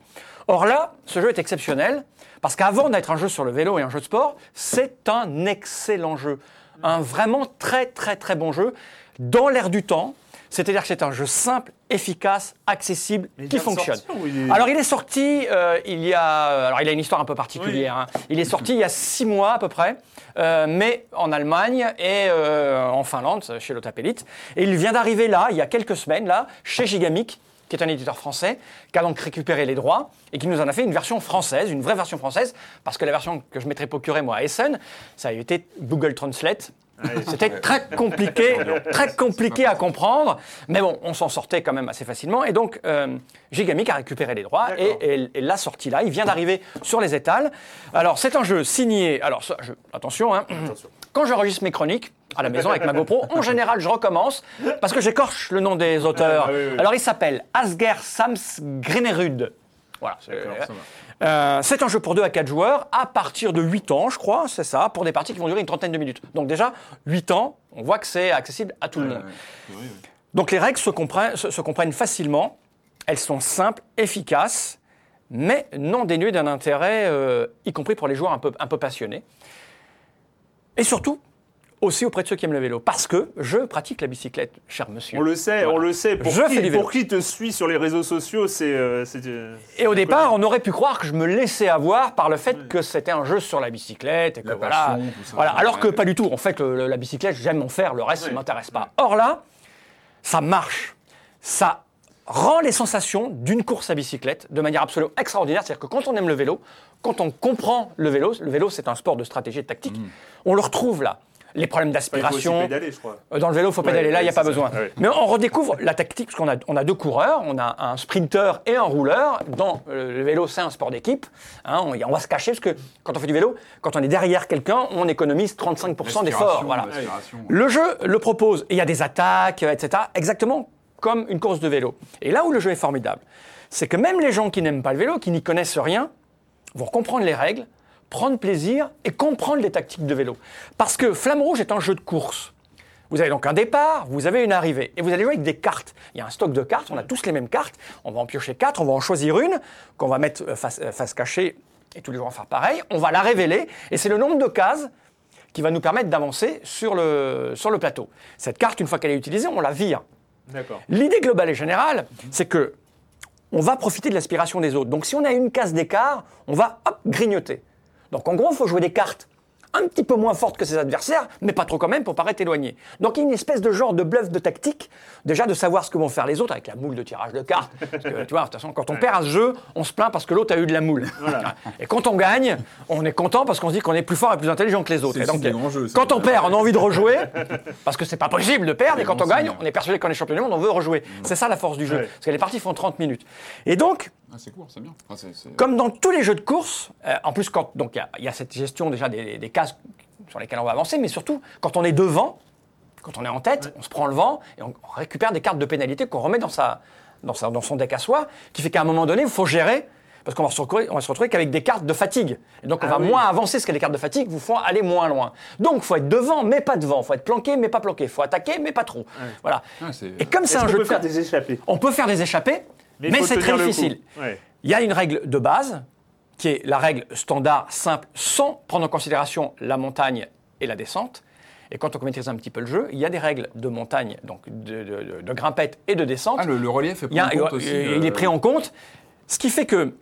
Or là, ce jeu est exceptionnel. Parce qu'avant d'être un jeu sur le vélo et un jeu de sport, c'est un excellent jeu. Un vraiment très très très bon jeu dans l'air du temps. C'est-à-dire que c'est un jeu simple, efficace, accessible, il qui fonctionne. il est- Alors il est sorti, euh, il y a, alors il a une histoire un peu particulière. hein. Il est sorti il y a six mois à peu près, euh, mais en Allemagne et euh, en Finlande, chez Lotapellit. Et il vient d'arriver là, il y a quelques semaines là, chez Gigamic, qui est un éditeur français, qui a donc récupéré les droits et qui nous en a fait une version française, une vraie version française, parce que la version que je mettrais procurer moi à Essen, ça a été Google Translate. C'était très compliqué, très compliqué à comprendre, mais bon, on s'en sortait quand même assez facilement. Et donc, euh, Gigamic a récupéré les droits et, et- et l'a sorti là. Il vient d'arriver sur les étals. Alors, c'est un jeu signé. Alors, ça, je- attention, hein, quand j'enregistre mes chroniques à la maison avec ma GoPro, en général, je recommence parce que j'écorche le nom des auteurs. Ah, oui, oui. Alors, il s'appelle Asger Sams Grenerud. Voilà. c'est- euh, c'est un jeu pour 2 à 4 joueurs à partir de 8 ans, je crois, c'est ça, pour des parties qui vont durer une trentaine de minutes. Donc déjà, 8 ans, on voit que c'est accessible à tout le monde. Donc les règles se comprennent, se- se comprennent facilement, elles sont simples, efficaces, mais non dénuées d'un intérêt, euh, y compris pour les joueurs un peu, un peu passionnés. Et surtout, aussi auprès de ceux qui aiment le vélo, parce que je pratique la bicyclette, cher monsieur. On le sait, Voilà. on le sait. Pour, Je qui, fais du vélo. pour qui te suit sur les réseaux sociaux, c'est. euh, euh, Et au départ, on aurait pu croire que je me laissais avoir par le fait que c'était un jeu sur la bicyclette et que La voilà. passion, tout ça. voilà. Alors que pas du tout. En fait, le- la bicyclette, j'aime en faire. Le reste, ça m'intéresse pas. Or là, ça marche. Ça rend les sensations d'une course à bicyclette de manière absolument extraordinaire. C'est-à-dire que quand on aime le vélo, quand on comprend le vélo, le vélo c'est un sport de stratégie et de tactique, on le retrouve là. Les problèmes il faut aussi d'aspiration, pédaler, je crois. euh, Dans le vélo, il faut pédaler. Là, il n'y a ouais, pas besoin. ouais. Mais on redécouvre la tactique, parce qu'on a, on a deux coureurs. On a un sprinter et un rouleur. Dans euh, le vélo, c'est un sport d'équipe. Hein, on, on va se cacher, parce que quand on fait du vélo, quand on est derrière quelqu'un, on économise 35% d'efforts. Voilà. Le jeu le propose. Il y a des attaques, etc. Exactement comme une course de vélo. Et là où le jeu est formidable, c'est que même les gens qui n'aiment pas le vélo, qui n'y connaissent rien, vont comprendre les règles, prendre plaisir et comprendre les tactiques de vélo. Parce que Flamme Rouge est un jeu de course. Vous avez donc un départ, vous avez une arrivée, et vous allez jouer avec des cartes. Il y a un stock de cartes, on a tous les mêmes cartes, on va en piocher quatre, on va en choisir une, qu'on va mettre euh, face, euh, face cachée, et tous les jours on va faire pareil, on va la révéler, et c'est le nombre de cases qui va nous permettre d'avancer sur le plateau. Cette carte, une fois qu'elle est utilisée, on la vire. L'idée globale et générale, c'est que on va profiter de l'aspiration des autres. Donc si on a une case d'écart, on va hop, grignoter. Donc en gros, il faut jouer des cartes un petit peu moins fortes que ses adversaires, mais pas trop quand même pour paraître éloigné. Donc il y a une espèce de genre de bluff de tactique, déjà de savoir ce que vont faire les autres avec la moule de tirage de cartes. Parce que, tu vois, de toute façon, quand on perd à ce jeu, on se plaint parce que l'autre a eu de la moule. Et quand on gagne, on est content parce qu'on se dit qu'on est plus fort et plus intelligent que les autres. Et donc, quand on perd, on a envie de rejouer, parce que c'est pas possible de perdre, et quand on gagne, on est persuadé qu'on est champion du monde, on veut rejouer. C'est ça la force du jeu. Ouais. Parce que les parties font 30 minutes. Et donc, Ah, c'est court, c'est bien. C'est- comme dans tous les jeux de course, euh, en plus, quand donc il y a- il y, a cette gestion déjà des, des cases sur lesquelles on va avancer, mais surtout quand on est devant, quand on est en tête, on se prend le vent et on récupère des cartes de pénalité qu'on remet dans, sa, dans, sa- dans son deck à soi, qui fait qu'à un moment donné, il faut gérer. Parce qu'on va se retrouver, on va se retrouver qu'avec des cartes de fatigue. Et donc on Ah va oui. moins avancer, parce que les cartes de fatigue vous font aller moins loin. Donc il faut être devant, mais pas devant. Il faut être planqué, mais pas planqué. Il faut attaquer, mais pas trop. Voilà. Ah, Et comme c'est un jeu peut de faire course- des échappées? On peut faire des échappées, Mais c'est très difficile. Ouais. Il y a une règle de base, qui est la règle standard simple, sans prendre en considération la montagne et la descente. Et quand on maîtrise un petit peu le jeu, il y a des règles de montagne, donc de, de- de- de grimpette et de descente. Ah, le, le relief est pris en compte aussi. euh, il euh, est pris en compte, ce qui fait que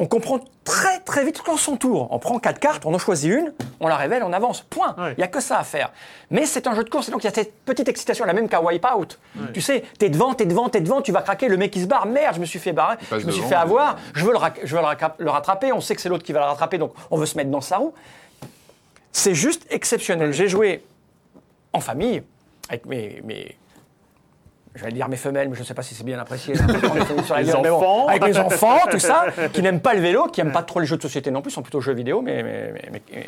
on comprend très très vite qu'en son tour, on prend quatre cartes, on en choisit une, on la révèle, on avance. Point. Il Ouais. n'y a que ça à faire. Mais c'est un jeu de course, et donc il y a cette petite excitation, la même qu'à Wipeout. Tu sais, t'es devant, t'es devant, t'es devant, tu vas craquer, le mec il se barre, merde, je me suis fait barrer, je me suis fait avoir, je veux, le, rac- je veux le, raca- le rattraper, on sait que c'est l'autre qui va le rattraper, donc on veut se mettre dans sa roue. C'est juste exceptionnel. J'ai joué en famille avec mes, mes je vais dire mes femelles, mais je ne sais pas si c'est bien apprécié. sur la Les gueule, mais bon, enfants. avec les enfants, tout ça, qui n'aiment pas le vélo, qui n'aiment pas trop les jeux de société non plus, sont plutôt jeux vidéo, mes,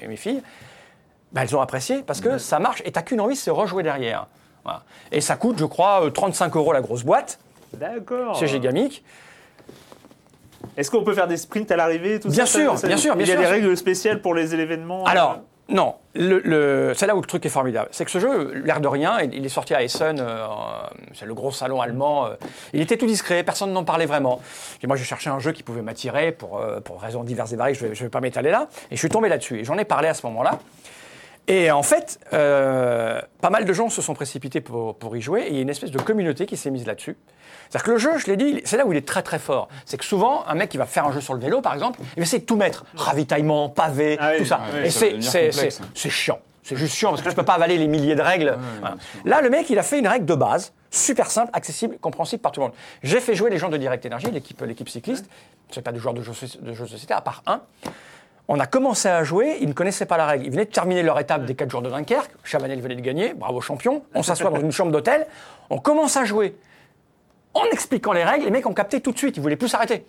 mes, filles, bah, elles ont apprécié parce que ça marche et t'as qu'une envie, c'est rejouer derrière. Voilà. Et ça coûte, je crois, euh, 35 euros la grosse boîte D'accord. chez Gigamic. Est-ce qu'on peut faire des sprints à l'arrivée tout Bien ça, sûr, ça- bien sûr, bien Il y a sûr. des règles spéciales pour les événements Alors, euh, non, c'est là où le truc est formidable. C'est que ce jeu, l'air de rien, il est sorti à Essen, euh, c'est le gros salon allemand. euh, il était tout discret, personne n'en parlait vraiment. Et moi, je cherchais un jeu qui pouvait m'attirer pour, euh, raisons diverses et variées, je ne vais, vais pas m'étaler là. Et je suis tombé là-dessus. Et j'en ai parlé à ce moment-là. Et en fait, euh, pas mal de gens se sont précipités pour, pour y jouer et il y a une espèce de communauté qui s'est mise là-dessus. C'est-à-dire que le jeu, je l'ai dit, c'est là où il est très très fort. C'est que souvent, un mec qui va faire un jeu sur le vélo, par exemple, il va essayer de tout mettre. Ravitaillement, pavé, Ah oui. tout ça. Ah oui, et va c'est- chiant. C'est juste chiant parce que tu peux pas avaler les milliers de règles. Voilà. Là, le mec, il a fait une règle de base, super simple, accessible, compréhensible par tout le monde. J'ai fait jouer les gens de Direct Energy, l'équipe cycliste. C'est pas de joueurs de jeux, de jeux de société, à part un. On a commencé à jouer, ils ne connaissaient pas la règle. Ils venaient de terminer leur étape des 4 jours de Dunkerque. Chavanel venait de gagner, bravo champion. On s'assoit dans une chambre d'hôtel, on commence à jouer. En expliquant les règles, les mecs ont capté tout de suite, ils voulaient plus s'arrêter.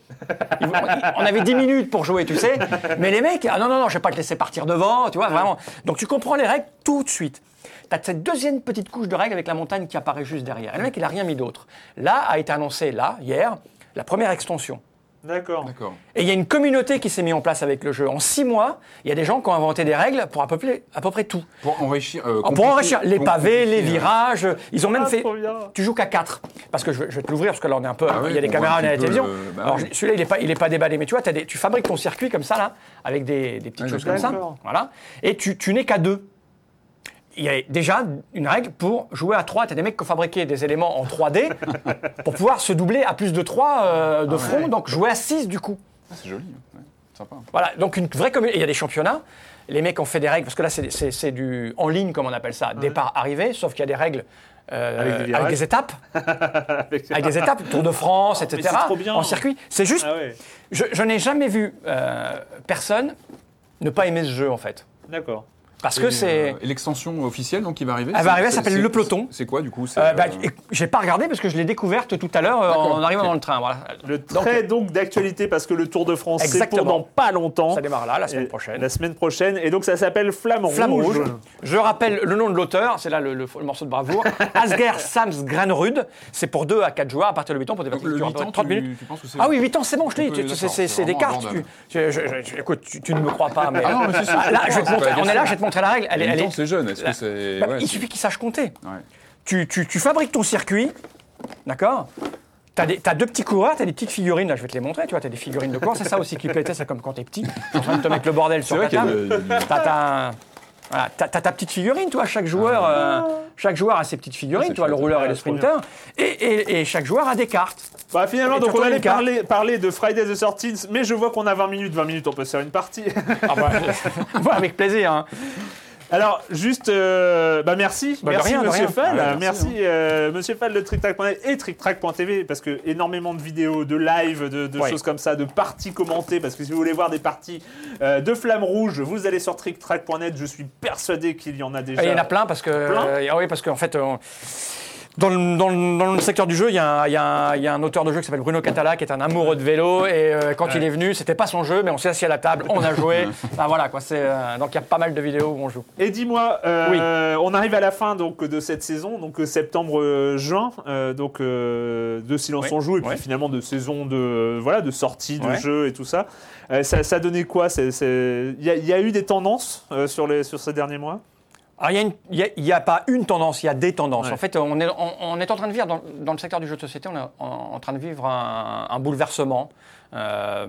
On avait 10 minutes pour jouer, tu sais. Mais les mecs, ah non, non, non, je vais pas te laisser partir devant, tu vois, vraiment. Donc tu comprends les règles tout de suite. Tu as cette deuxième petite couche de règles avec la montagne qui apparaît juste derrière. Et le mec, il a rien mis d'autre. Là a été annoncé, là, hier, la première extension. D'accord. D'accord. Et il y a une communauté qui s'est mise en place avec le jeu. En six mois, il y a des gens qui ont inventé des règles pour à peu près, à peu près tout. Pour enrichir. euh, Pour compliquer- enrichir les pavés, les euh, virages, ils ont même Ah, fait. Tu joues qu'à 4. Parce que je, vais- je vais te l'ouvrir, parce que là on est un peu. Ah oui, il y a des caméras, à la télévision. le- bah Alors oui. celui-là, il n'est pas, il est pas déballé, mais tu vois, t'as des- tu fabriques ton circuit comme ça, là, avec des, des petites Ah, choses comme ça. d'accord. Voilà. Et tu, tu n'es qu'à deux. Il y a déjà une règle pour jouer à 3. Tu as des mecs qui ont fabriqué des éléments en 3D pour pouvoir se doubler à plus de 3 Ah de front, donc jouer à 6 du coup. Ah, c'est joli. ouais. Sympa. Voilà, donc une vraie communauté. Il y a des championnats. Les mecs ont fait des règles, parce que là, c'est- du en ligne, comme on appelle ça, départ-arrivée, sauf qu'il y a des règles euh, Avec des étapes, Avec- des étapes, Tour de France, mais etc. c'est trop bien. En circuit. C'est juste, Ah ouais, je, je n'ai jamais vu euh, personne ne pas aimer ce jeu, en fait. d'accord. Parce Et, que c'est. euh, l'extension officielle donc qui va arriver Elle va arriver, elle c'est- s'appelle Le Peloton. C'est quoi du coup Euh, bah, euh, j'ai pas regardé parce que je l'ai découverte tout à l'heure euh, en arrivant dans le train. Voilà. Le trait donc d'actualité parce que le Tour de France c'est pour Exactement. dans pas longtemps. Ça démarre là, la semaine Et- prochaine. La semaine prochaine. Et donc ça s'appelle Flamme, Flamme Rouge. rouge. Je rappelle le nom de l'auteur, c'est là le, le- le morceau de bravoure. Asger Sams Granrud. C'est pour 2 à 4 joueurs à partir de 8 ans pour des donc, parties le qui durent 8 à peu ans, près 30 tu, minutes. tu penses que c'est Ah oui, 8 ans, c'est bon, je te dis, c'est- des cartes. écoute, tu, ne me crois pas, mais. Ah non, on est là, je te la règle. Elle, est- elle est- c'est jeune. Est-ce que c'est. Bah, ouais, il suffit qu'il sache compter. Ouais. Tu, tu- tu fabriques ton circuit, d'accord T'as deux petits coureurs, t'as des petites figurines, là je vais te les montrer, tu vois, t'as des figurines de course, c'est ça aussi qui plaît, c'est comme quand t'es petit, t'es en train de te mettre le bordel sur vrai la qu'il y a table. T'as ta, voilà, t'as- ta petite figurine, toi, chaque joueur, euh, chaque joueur a ses petites figurines, Ah, vois, le rouleur et Ah, le sprinter, et, et- et chaque joueur a des cartes. Bah finalement, Et donc on allait parler, parler de Friday the 13th, mais je vois qu'on a 20 minutes. 20 minutes, on peut se faire une partie. Ah bah, avec plaisir. hein. Alors, juste, euh, bah merci, Bah, merci rien, Monsieur. Fall, Ouais, merci, merci, euh, Monsieur Fall de TrickTrack.net et TrickTrack.tv parce que énormément de vidéos, de live, de, de Ouais. choses comme ça, de parties commentées. Parce que si vous voulez voir des parties euh, de Flamme Rouge, vous allez sur TrickTrack.net. Je suis persuadé qu'il y en a déjà. Il y en a plein parce que, Plein ah oui, parce qu'en fait, dans, le, dans le- dans le secteur du jeu, il y, a un- il y a un- il y a un auteur de jeu qui s'appelle Bruno Catala, qui est un amoureux de vélo. Et euh, quand il est venu, c'était pas son jeu, mais on s'est assis à la table, on a joué. Enfin, voilà quoi. Euh, donc il y a pas mal de vidéos où on joue. Et dis-moi, euh, on arrive à la fin donc de cette saison, donc euh, septembre-juin, donc euh, de Silence Oui, on joue et puis finalement de saison de euh, voilà de sortie de jeux et tout ça. Euh, ça, ça donnait quoi Il y, y a eu des tendances euh, sur les sur ces derniers mois? Il a a- n'y a, pas une tendance, il y a des tendances. Ouais. En fait, on est, on, on est en train de vivre, dans, dans le secteur du jeu de société, on est en, en train de vivre un, un bouleversement. Euh,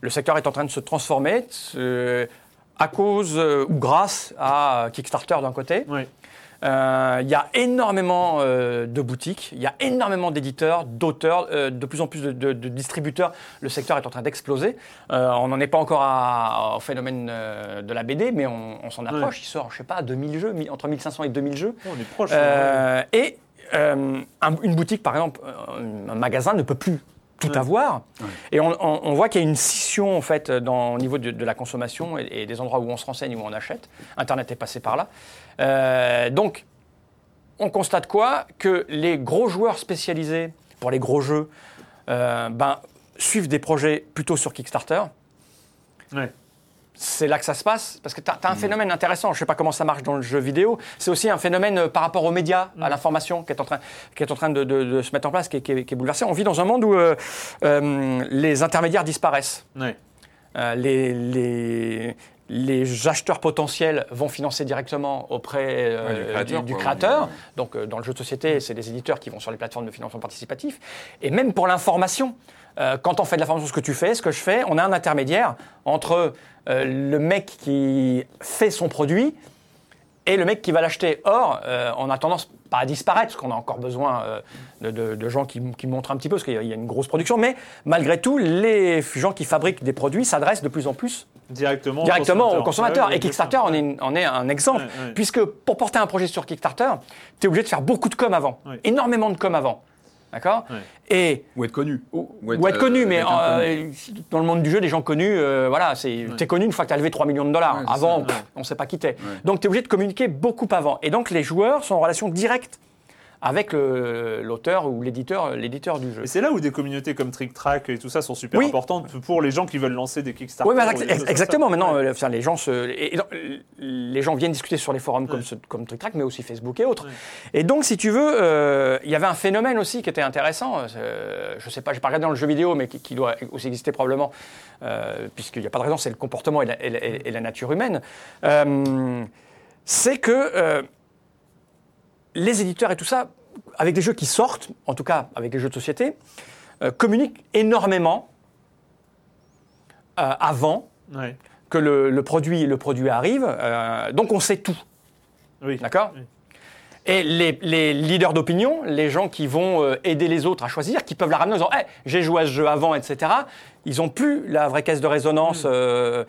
le secteur est en train de se transformer se- à cause euh, ou grâce à Kickstarter d'un côté. Euh, Il y a énormément euh, de boutiques, il y a énormément d'éditeurs, d'auteurs, euh, de plus en plus de, de- de distributeurs. Le secteur est en train d'exploser. On n'en est pas encore à- au phénomène de la BD, mais on, on s'en approche. Il sort, je sais pas, 2000 jeux, entre 1500 et 2000 jeux. On est proche. Et un- une boutique, par exemple, un magasin ne peut plus tout avoir. Et on, on- on voit qu'il y a une scission en fait dans, au niveau de, de la consommation et, et des endroits où on se renseigne, où on achète. Internet est passé par là. Euh, donc, on constate quoi? Que les gros joueurs spécialisés pour les gros jeux euh, ben, suivent des projets plutôt sur Kickstarter. Ouais. C'est là que ça se passe Parce que tu as, un phénomène intéressant, je ne sais pas comment ça marche dans le jeu vidéo, c'est aussi un phénomène euh, par rapport aux médias, à l'information qui est en train, qui est en train de, de- de se mettre en place, qui est, qui est- qui est bouleversé. On vit dans un monde où euh, les intermédiaires disparaissent. Ouais. Euh, les, les, les acheteurs potentiels vont financer directement auprès euh, Ouais, du créateur, du, du quoi. créateur. Ouais. Donc euh, dans le jeu de société, c'est les éditeurs qui vont sur les plateformes de financement participatif. Et même pour l'information, euh, quand on fait de l'information, ce que tu fais, ce que je fais, on a un intermédiaire entre le mec qui fait son produit et le mec qui va l'acheter. Or, euh, on a tendance pas à disparaître, parce qu'on a encore besoin euh, de, de- de gens qui, qui montrent un petit peu, parce qu'il y a- il y a une grosse production, mais malgré tout, les gens qui fabriquent des produits s'adressent de plus en plus Directement, directement aux consommateurs. Ouais, et Kickstarter en est, en est un exemple, Ouais, ouais. puisque pour porter un projet sur Kickstarter, tu es obligé de faire beaucoup de com avant, énormément de com avant. D'accord Ouais. Et Ou être connu. ou, ou être connu, euh, mais euh, dans le monde du jeu, les gens connus, euh, voilà, c'est t'es connu une fois que tu as levé 3 millions de dollars. Ouais, Avant, ça. pff, on ne sait pas qui t'es. Donc tu es obligé de communiquer beaucoup avant. Et donc les joueurs sont en relation directe avec l'auteur ou l'éditeur l'éditeur du jeu. Et c'est là où des communautés comme Trick Track et tout ça sont super Oui. importantes pour les gens qui veulent lancer des Kickstarter. Oui, mais ex- exactement. Maintenant, Ouais. euh, les gens se, et- et donc, les gens viennent discuter sur les forums comme, ce- comme TrickTrack, mais aussi Facebook et autres. Et donc, si tu veux, euh, il y avait un phénomène aussi qui était intéressant. euh, je sais pas, j'ai pas regardé dans le jeu vidéo, mais qui, qui doit aussi exister probablement, euh, puisqu'il n'y a pas de raison, c'est le comportement et la, et la- et la nature humaine. C'est que les éditeurs et tout ça, avec des jeux qui sortent, en tout cas avec les jeux de société, euh, communiquent énormément euh, avant que le, le produit, le produit arrive. euh, donc on sait tout, Oui. d'accord Oui. Et les, les leaders d'opinion, les gens qui vont aider les autres à choisir, qui peuvent la ramener en disant Hey, j'ai joué à ce jeu avant, etc., ils n'ont plus la vraie caisse de résonance. euh,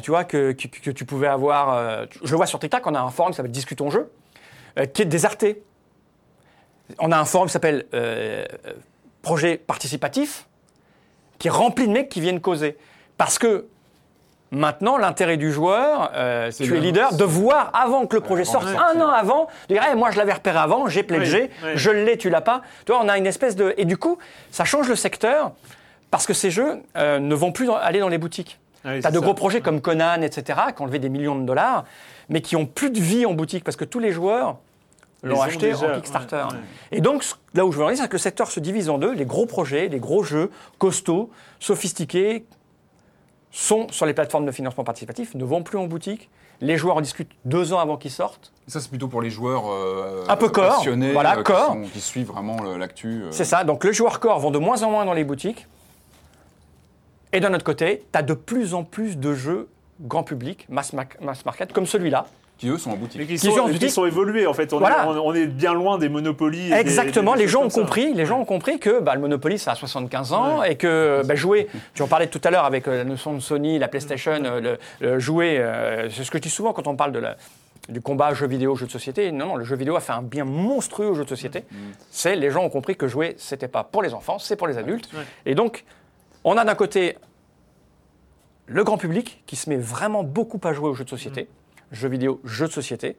tu vois, que, que, que tu pouvais avoir. je le vois sur TikTok, on a un forum qui s'appelle Discutons Jeu, qui est déserté. On a un forum qui s'appelle euh, euh, Projet Participatif, qui est rempli de mecs qui viennent causer. Parce que maintenant, l'intérêt du joueur, euh, C'est tu es le- leader, de voir avant que le projet sorte, un an avant, de dire Hey, moi je l'avais repéré avant, j'ai pledgé, Oui, oui. je l'ai, tu l'as pas. Tu vois, on a une espèce de. Et du coup, ça change le secteur parce que ces jeux euh, ne vont plus aller dans les boutiques. Ouais, tu as de ça. gros projets comme Conan, etc., qui ont levé des millions de dollars, mais qui ont plus de vie en boutique parce que tous les joueurs Les l'ont ont acheté déjà, en Kickstarter. ouais, ouais. Et donc, là où je veux en aller, c'est que le secteur se divise en deux. Les gros projets, les gros jeux costauds, sophistiqués, sont sur les plateformes de financement participatif, ne vont plus en boutique. Les joueurs en discutent deux ans avant qu'ils sortent. Ça, c'est plutôt pour les joueurs euh, Un peu corps, passionnés, voilà, euh, corps. Qui, sont- qui suivent vraiment le- l'actu. euh. C'est ça. Donc, les joueurs corps vont de moins en moins dans les boutiques. Et d'un autre côté, tu as de plus en plus de jeux grand public, mass, ma- mass market, comme celui-là, Qui, eux, sont en boutique. Mais qui Qui sont, qui boutique. sont évolués en fait. On, Voilà. est, on, on est bien loin des monopolies. Exactement, des- des les gens ont ça. compris, les gens ont compris que bah, le Monopoly ça a 75 ans et que bah, jouer, tu en parlais tout à l'heure avec euh, la notion de Sony, la PlayStation, euh, le, le jouer, euh, c'est ce que je dis souvent quand on parle de la- du combat jeu vidéo, jeu de société. Non, non, le jeu vidéo a fait un bien monstrueux au jeu de société. C'est les gens ont compris que jouer, c'était pas pour les enfants, c'est pour les adultes. Et donc, on a d'un côté le grand public qui se met vraiment beaucoup à jouer aux jeux de société, jeux vidéo, jeux de société,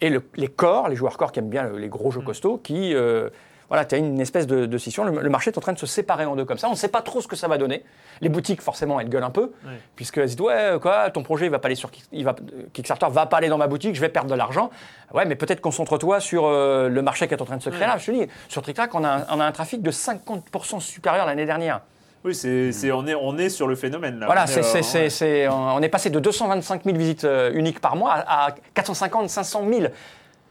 et le- les corps, les joueurs corps qui aiment bien le- les gros jeux costauds, qui, euh, voilà, tu as une espèce de, de scission. Le, le marché est en train de se séparer en deux comme ça. On ne sait pas trop ce que ça va donner. Les boutiques, forcément, elles gueulent un peu, Ouais. puisqu'elles se disent ouais, quoi, ton projet, il va pas aller sur il va, Kickstarter, va pas aller dans ma boutique, je vais perdre de l'argent. Ouais, mais peut-être concentre-toi sur euh, le marché qui est en train de se créer là. Je te dis, sur TrickTrack, on a, un- on a un trafic de 50% supérieur l'année dernière. Oui, c'est, c'est- on, est, on est sur le phénomène là. Voilà, On est, c'est, euh, c'est- ouais. c'est- on est passé de 225 000 visites euh, uniques par mois à, à 450, 500 000.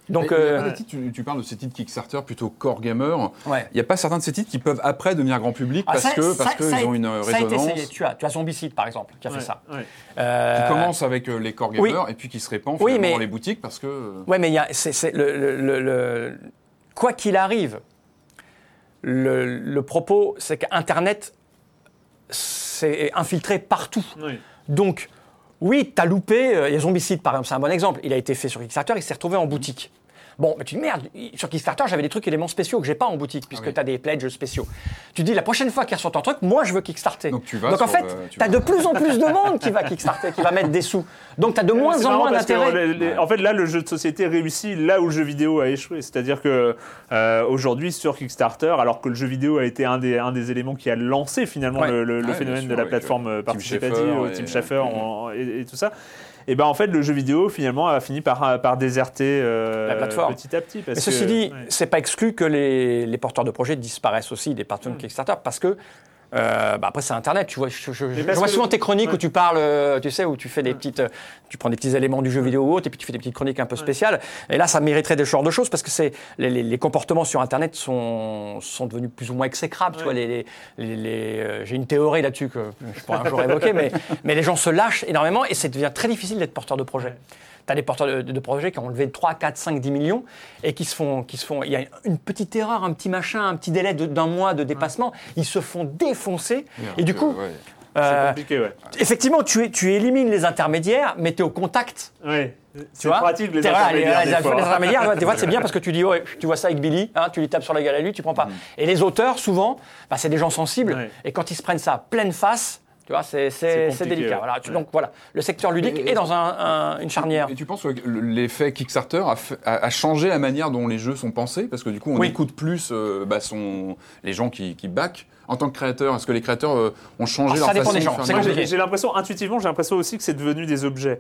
Donc, Mais il y a euh, pas des titres, tu, tu parles de ces titres Kickstarter plutôt core gamer. Ouais. Il n'y a pas certains de ces titres qui peuvent après devenir grand public ah, parce ça- que parce qu'ils ont une euh, ça a été résonance. Tu as, tu as Zombicide, par exemple, qui a Ouais, fait ça. ouais. Euh, Qui commence avec euh, les core oui. gamers et puis qui se répand Oui, mais- dans les boutiques parce que. euh, Ouais, mais il y a, c'est, c'est le, le- le- le- quoi qu'il arrive, le, le propos, c'est qu'Internet s'est infiltré partout. Oui. Donc, oui, t'as loupé. euh, Il y a Zombicide, par exemple, c'est un bon exemple. Il a été fait sur Kickstarter, il s'est retrouvé en boutique. Bon, mais tu dis merde, sur Kickstarter, j'avais des trucs éléments spéciaux que j'ai pas en boutique, puisque Ah oui. tu as des pledges spéciaux. Tu dis la prochaine fois qu'il ressort un truc, moi je veux Kickstarter. Donc tu vas en sur fait, le- tu tu as vas- de plus en plus de monde qui va Kickstarter, qui va mettre des sous. Donc tu as de moins en moins d'intérêt. En fait, là, le jeu de société réussit là où le jeu vidéo a échoué. C'est-à-dire que euh, aujourd'hui, sur Kickstarter, alors que le jeu vidéo a été un des, un des éléments qui a lancé finalement Ouais. le, le- le Ouais, phénomène de la plateforme euh, euh, Tim participative, Schafer euh, et- Tim Schafer en- et, et tout ça. Et ben en fait, le jeu vidéo finalement a fini par, par déserter euh, La plateforme. petit à petit. Parce Mais ceci que- dit, ouais. c'est pas exclu que les, les porteurs de projets disparaissent aussi des partenaires Kickstarter parce que. Euh, bah après c'est internet, tu vois. Je, je- je parce vois souvent le- tes chroniques ouais. où tu parles, euh, tu sais, où tu fais des petites, euh, tu prends des petits éléments du jeu vidéo ou autre, et puis tu fais des petites chroniques un peu spéciales. Et là, ça mériterait des genres de choses parce que c'est les, les- les comportements sur internet sont, sont devenus plus ou moins exécrables. Tu vois, les, les- j'ai une théorie là-dessus que je pourrais un jour évoquer, mais, mais les gens se lâchent énormément et ça devient très difficile d'être porteur de projet. As des porteurs de, de projets qui ont levé 3, 4, 5, 10 millions et qui se font. Qui se font il y a une petite erreur, un petit machin, un petit délai d'un mois de dépassement. Ils se font défoncer. Et du coup, Ouais. C'est euh, compliqué, ouais. effectivement, tu, tu élimines les intermédiaires, mais tu es au contact. Tu C'est pratique les intermédiaires. les- intermédiaires, des fois, c'est bien parce que tu dis, ouais, tu vois ça avec Billy, hein, tu lui tapes sur la gueule à lui, tu prends pas. Et les auteurs, souvent, bah, c'est des gens sensibles. Ouais. Et quand ils se prennent ça à pleine face, tu vois, c'est- délicat. Voilà, Ouais. donc voilà, le secteur ludique Et- est dans un- un- une charnière. Et tu penses que le- l'effet Kickstarter a, fait- a- a changé la manière dont les jeux sont pensés? Parce que du coup, on Oui. écoute plus euh, bah, son- les gens qui, qui backent. En tant que créateur, est-ce que les créateurs euh, ont changé Ah, leur ça dépend façon des de gens, faire c'est des compliqué. j'ai l'impression, intuitivement, j'ai l'impression aussi que c'est devenu des objets.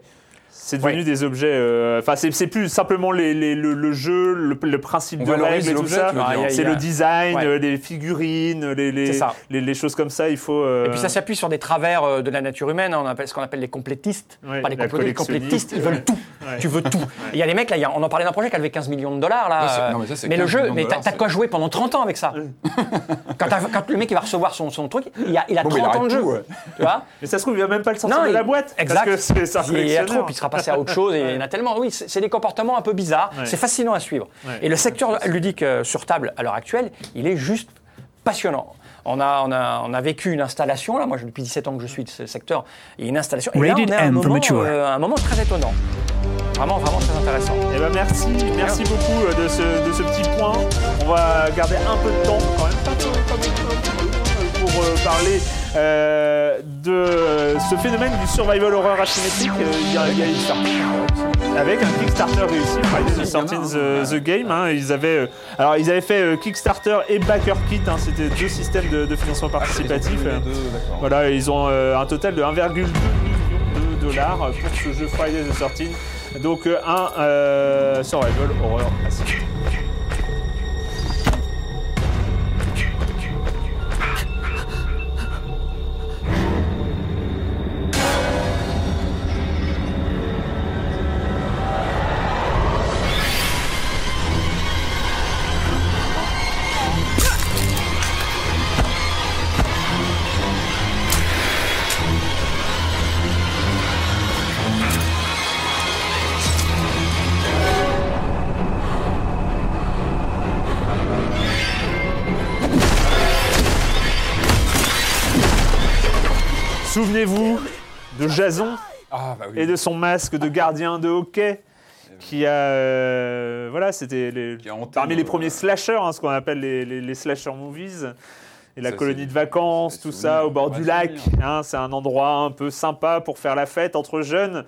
C'est devenu des objets. euh, Enfin, c'est c'est plus simplement les- les- le, le jeu, le, le principe On de règles et tout ça. Ah, a- C'est a- le design, Ouais. euh, les figurines, les, les, choses comme ça. Il faut. euh, Et puis ça s'appuie sur des travers euh, de la nature humaine, hein, on appelle ce qu'on appelle les complétistes. Ouais, pas les complétistes, les complétistes, ils veulent tout. Ouais. Tu veux tout. Il y a des mecs, là, y a- on en parlait d'un projet qui a levé 15 millions de dollars. Là, Ouais, c'est- euh, non, mais ça, le 15 jeu, mais t'as quoi jouer pendant 30 ans avec ça quand, le mec il va recevoir son, son truc, il a, il a Bon, mais il 30 ans de jeu. Tu vois Mais ça se trouve, il va même pas le sortir de la boîte. Exact. Il y a trop, il sera passé à autre chose, et il y en a tellement. Oui, c'est des comportements un peu bizarres. Ouais. C'est fascinant à suivre. Ouais. Et le secteur ludique euh, sur table à l'heure actuelle, il est juste passionnant. On a, on, a, on a vécu une installation, là, moi je- depuis 17 ans que je suis de ce secteur, il y a une installation. Et là, on à un moment, mature. euh, un moment très étonnant. Vraiment, vraiment très intéressant. Eh ben merci, merci beaucoup euh, de ce, de ce petit point. On va garder un peu de temps, quand même pas pour euh, parler euh, de ce phénomène du survival horror asymétrique. Euh, Il y a, il y a une sortie avec un Kickstarter réussi, Friday the 13th the, the Game. hein. ils avaient, euh, alors ils avaient fait euh, Kickstarter et Backer Kit. hein. C'était deux systèmes de, de financement participatif. Euh. deux, d'accord. Voilà, ils ont euh, un total de 1,2 million de dollars pour ce jeu Friday the 13 Donc euh, un euh, survival horror asymétrique. Jason Ah, bah oui. et de son masque de gardien de hockey qui a euh, voilà c'était les- parmi les premiers slashers hein, ce qu'on appelle les, les, les slasher movies. Et la Ça, colonie de vacances tout ça au bord du lac hein, c'est un endroit un peu sympa pour faire la fête entre jeunes